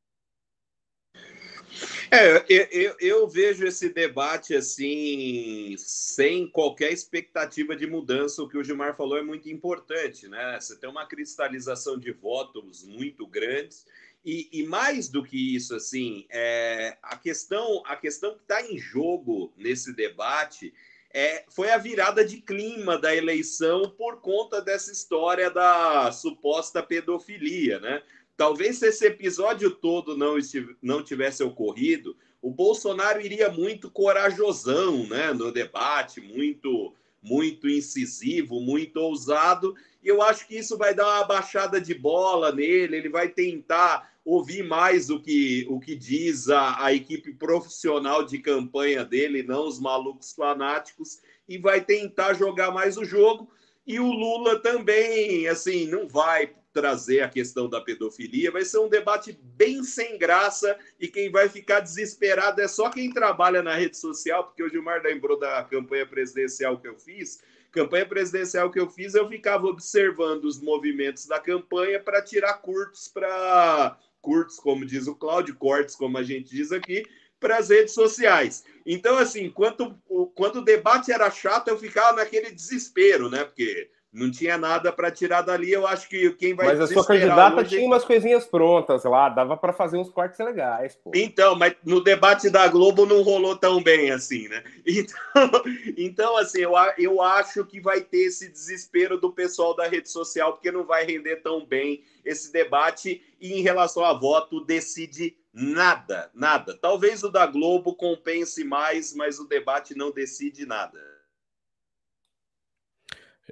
S3: É, eu, eu, vejo esse debate assim, sem qualquer expectativa de mudança. O que o Gilmar falou é muito importante, né? Você tem uma cristalização de votos muito grandes. E, e mais do que isso, assim, é, a questão, a questão que está em jogo nesse debate é, foi a virada de clima da eleição por conta dessa história da suposta pedofilia, né? Talvez se esse episódio todo não, não tivesse ocorrido, o Bolsonaro iria muito corajosão né, no debate, muito, muito incisivo, muito ousado, e eu acho que isso vai dar uma baixada de bola nele, ele vai tentar ouvir mais o que, o que diz a, a equipe profissional de campanha dele, não os malucos fanáticos, e vai tentar jogar mais o jogo. E o Lula também, assim, não vai trazer a questão da pedofilia. Vai ser um debate bem sem graça e quem vai ficar desesperado é só quem trabalha na rede social, porque o Gilmar lembrou da campanha presidencial que eu fiz. Campanha presidencial que eu fiz, eu ficava observando os movimentos da campanha para tirar curtos para curtos, como diz o Cláudio, cortes, como a gente diz aqui, para as redes sociais. Então, assim, quando, quando o debate era chato, eu ficava naquele desespero, né? Porque não tinha nada para tirar dali. Eu acho que quem vai.
S4: Mas a sua candidata hoje... tinha umas coisinhas prontas lá, dava para fazer uns cortes legais. Pô.
S3: Então, mas no debate da Globo não rolou tão bem assim, né? [laughs] Então, então assim, eu, eu acho que vai ter esse desespero do pessoal da rede social, porque não vai render tão bem esse debate. E em relação a voto, decide nada, nada. Talvez o da Globo compense mais, mas o debate não decide nada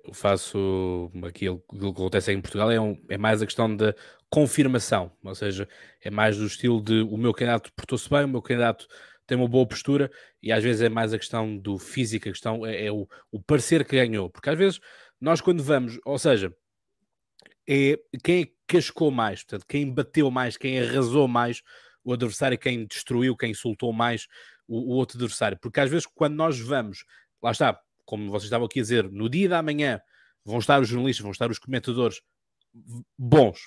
S1: eu faço aquilo, aquilo que acontece em Portugal é, um, é, mais a questão da confirmação, ou seja, é mais do estilo de o meu candidato portou-se bem, o meu candidato tem uma boa postura e às vezes é mais a questão do físico, a questão é, é o, o, parecer que ganhou, porque às vezes nós quando vamos, ou seja, é quem é cascou mais, portanto, quem bateu mais, quem arrasou mais o adversário, quem destruiu, quem insultou mais o, o outro adversário, porque às vezes quando nós vamos, lá está, como vocês estavam aqui a dizer, no dia da manhã vão estar os jornalistas, vão estar os comentadores bons,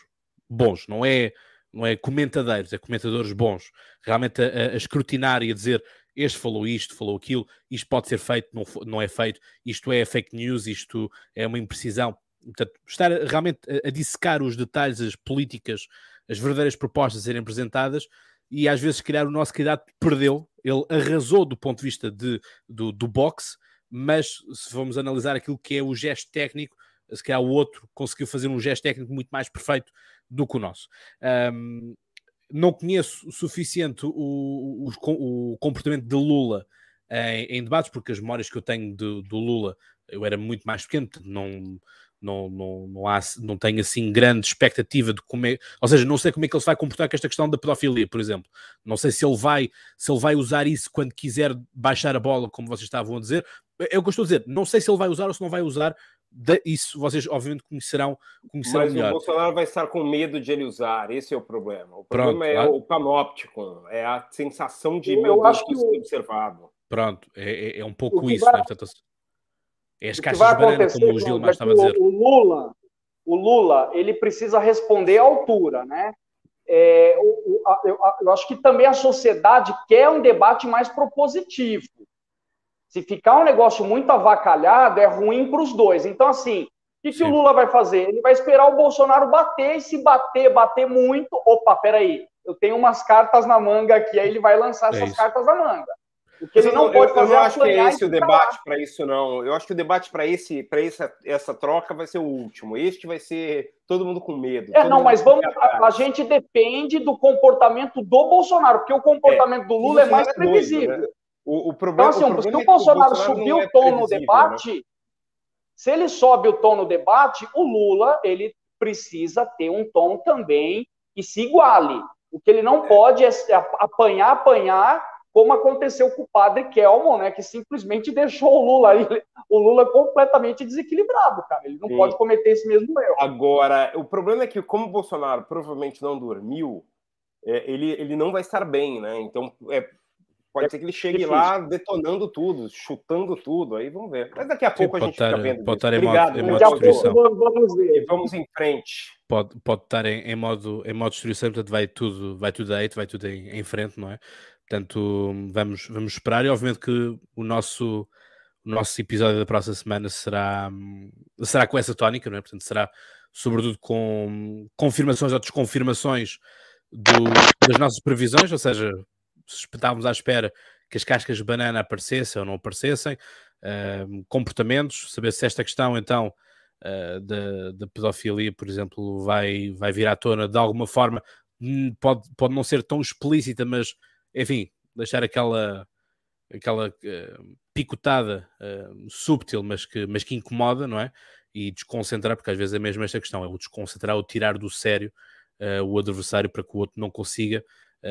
S1: bons, não é, não é comentadeiros, é comentadores bons, realmente a, a escrutinar e a dizer este falou isto, falou aquilo, isto pode ser feito, não, não é feito, isto é fake news, isto é uma imprecisão. Portanto, estar realmente a, a dissecar os detalhes, as políticas, as verdadeiras propostas a serem apresentadas e às vezes, criar o nosso candidato perdeu, ele arrasou do ponto de vista de, do, do boxe, mas se vamos analisar aquilo que é o gesto técnico, se calhar o outro conseguiu fazer um gesto técnico muito mais perfeito do que o nosso. Um, não conheço o suficiente o, o, o comportamento de Lula em, em, debates, porque as memórias que eu tenho do, do Lula, eu era muito mais pequeno, não, não, não, não, há, não tenho assim grande expectativa de como é, ou seja, não sei como é que ele se vai comportar com esta questão da pedofilia, por exemplo. Não sei se ele vai, se ele vai usar isso quando quiser baixar a bola, como vocês estavam a dizer. É o que eu estou a dizer, não sei se ele vai usar ou se não vai usar. Isso vocês obviamente conhecerão, conhecerão
S4: Mas
S1: melhor.
S4: o Bolsonaro vai estar com medo de ele usar, esse é o problema. O Pronto, problema é claro. o panóptico, é a sensação de
S2: eu, eu acho que
S4: observado.
S1: Pronto, é, é, é um pouco isso, vai... né? Portanto, é as caixas de banana, como o Gil mais estava a dizer.
S2: O Lula, o Lula, ele precisa responder à altura, né? É, eu, eu, eu, acho que também a sociedade quer um debate mais propositivo. Se ficar um negócio muito avacalhado, é ruim para os dois. Então, assim, o que, que o Lula vai fazer? Ele vai esperar o Bolsonaro bater, e se bater, bater muito, opa, peraí, eu tenho umas cartas na manga aqui, aí ele vai lançar é essas isso. cartas na manga.
S4: O que ele não, pode eu, fazer eu não é acho que é esse o debate para isso, não. Eu acho que o debate para esse, para essa, essa troca vai ser o último. Este vai ser todo mundo com medo.
S2: É, não, mas vamos. A, a, gente depende do comportamento do Bolsonaro, porque o comportamento é, do Lula é mais previsível. Né? O, o problema, então, assim, o se o, é Bolsonaro, o Bolsonaro subir o é tom no né? debate, né? se ele sobe o tom no debate, o Lula ele precisa ter um tom também que se iguale. O que ele não pode é apanhar, apanhar, como aconteceu com o padre Kelmon, né, que simplesmente [laughs] deixou o Lula aí, o Lula completamente desequilibrado, cara. Ele não Sim. pode cometer esse mesmo erro.
S4: Agora, o problema é que, como o Bolsonaro provavelmente não dormiu, é, ele, ele não vai estar bem, né? Então, é, pode é ser que ele chegue difícil. lá detonando tudo, chutando tudo, aí vamos ver. Mas daqui a pouco Sim, a gente
S1: estar,
S4: fica vendo.
S1: Pode estar em modo, em modo destruição.
S4: Vamos, ver. vamos em frente.
S1: Pode, pode estar em, em, modo, em modo destruição, portanto vai tudo, vai tudo a vai tudo em, em frente, não é? Portanto, vamos, vamos esperar e obviamente que o nosso, o nosso episódio da próxima semana será, será com essa tónica, não é? Portanto, será sobretudo com confirmações ou desconfirmações do, das nossas previsões, ou seja, se estávamos à espera que as cascas de banana aparecessem ou não aparecessem, uh, comportamentos, saber se esta questão então uh, da, da, pedofilia, por exemplo, vai, vai vir à tona de alguma forma, hum, pode, pode não ser tão explícita, mas enfim, deixar aquela aquela uh, picotada uh, mas que, mas que incomoda, não é? E desconcentrar, porque às vezes é mesmo esta questão, é o desconcentrar, o tirar do sério o adversário para que o outro não consiga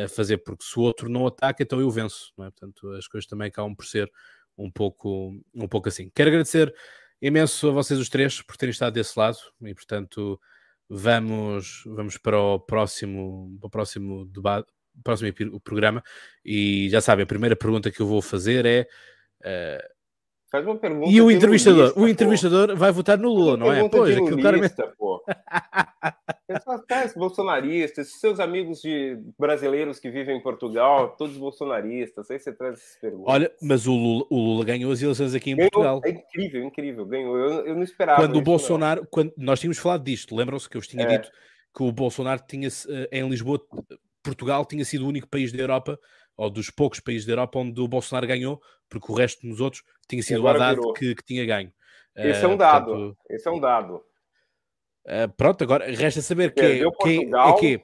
S1: fazer, porque se o outro não ataca, então eu venço, não é? Portanto, as coisas também acabam por ser um pouco, um pouco assim. Quero agradecer imenso a vocês os três por terem estado desse lado e, portanto, vamos, vamos para o próximo, para o próximo debate, próximo programa. E já sabem, a primeira pergunta que eu vou fazer é. Uh,
S4: Faz uma pergunta.
S1: E o entrevistador? O entrevistador pô. vai votar no Lula, não é?
S4: Pois, aquilo claramente. Pô. [laughs] Caras bolsonaristas, seus amigos de brasileiros que vivem em Portugal, todos bolsonaristas, aí você traz essas perguntas.
S1: Olha, mas o Lula, o Lula ganhou as eleições aqui em ganhou, Portugal.
S4: É incrível, incrível, ganhou. Eu, eu não esperava.
S1: Quando o Bolsonaro, não. quando nós tínhamos falado disto, lembram-se que eu vos tinha é. dito que o Bolsonaro tinha eh, em Lisboa Portugal tinha sido o único país da Europa, ou dos poucos países da Europa, onde o Bolsonaro ganhou, porque o resto dos outros tinha sido o Haddad que, que, tinha ganho.
S4: Esse é um dado. Portanto, Esse é um dado.
S1: Uh, pronto, agora resta saber que, é, quem é que.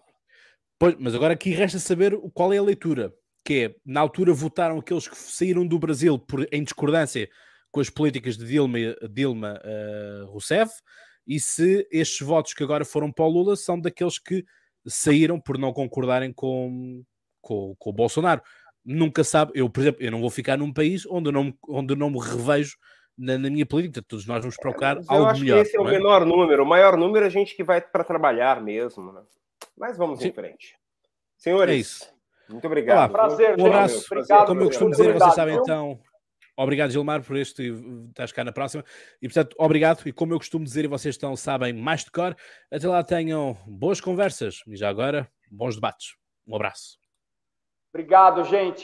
S1: Pois, mas agora aqui resta saber qual é a leitura. Que é, na altura votaram aqueles que saíram do Brasil por, em discordância com as políticas de Dilma, Dilma uh, Rousseff, e se estes votos que agora foram para o Lula são daqueles que saíram por não concordarem com, com, com o Bolsonaro. Nunca sabe, eu, por exemplo, eu não vou ficar num país onde eu não, onde eu não me revejo na, na, minha política. Todos nós vamos procurar Mas algo melhor.
S4: esse é o é? menor número. O maior número é a gente que vai para trabalhar mesmo. Né? Mas vamos Sim. em frente. Senhores, é isso. muito obrigado. Olá,
S2: prazer,
S1: um abraço. Obrigado, como eu costumo dizer, obrigado, vocês sabem então. Obrigado, Gilmar, por este. Estás cá na próxima. E, portanto, obrigado. E como eu costumo dizer, e vocês estão, sabem mais de cor, até lá tenham boas conversas e já agora, bons debates. Um abraço.
S2: Obrigado, gente.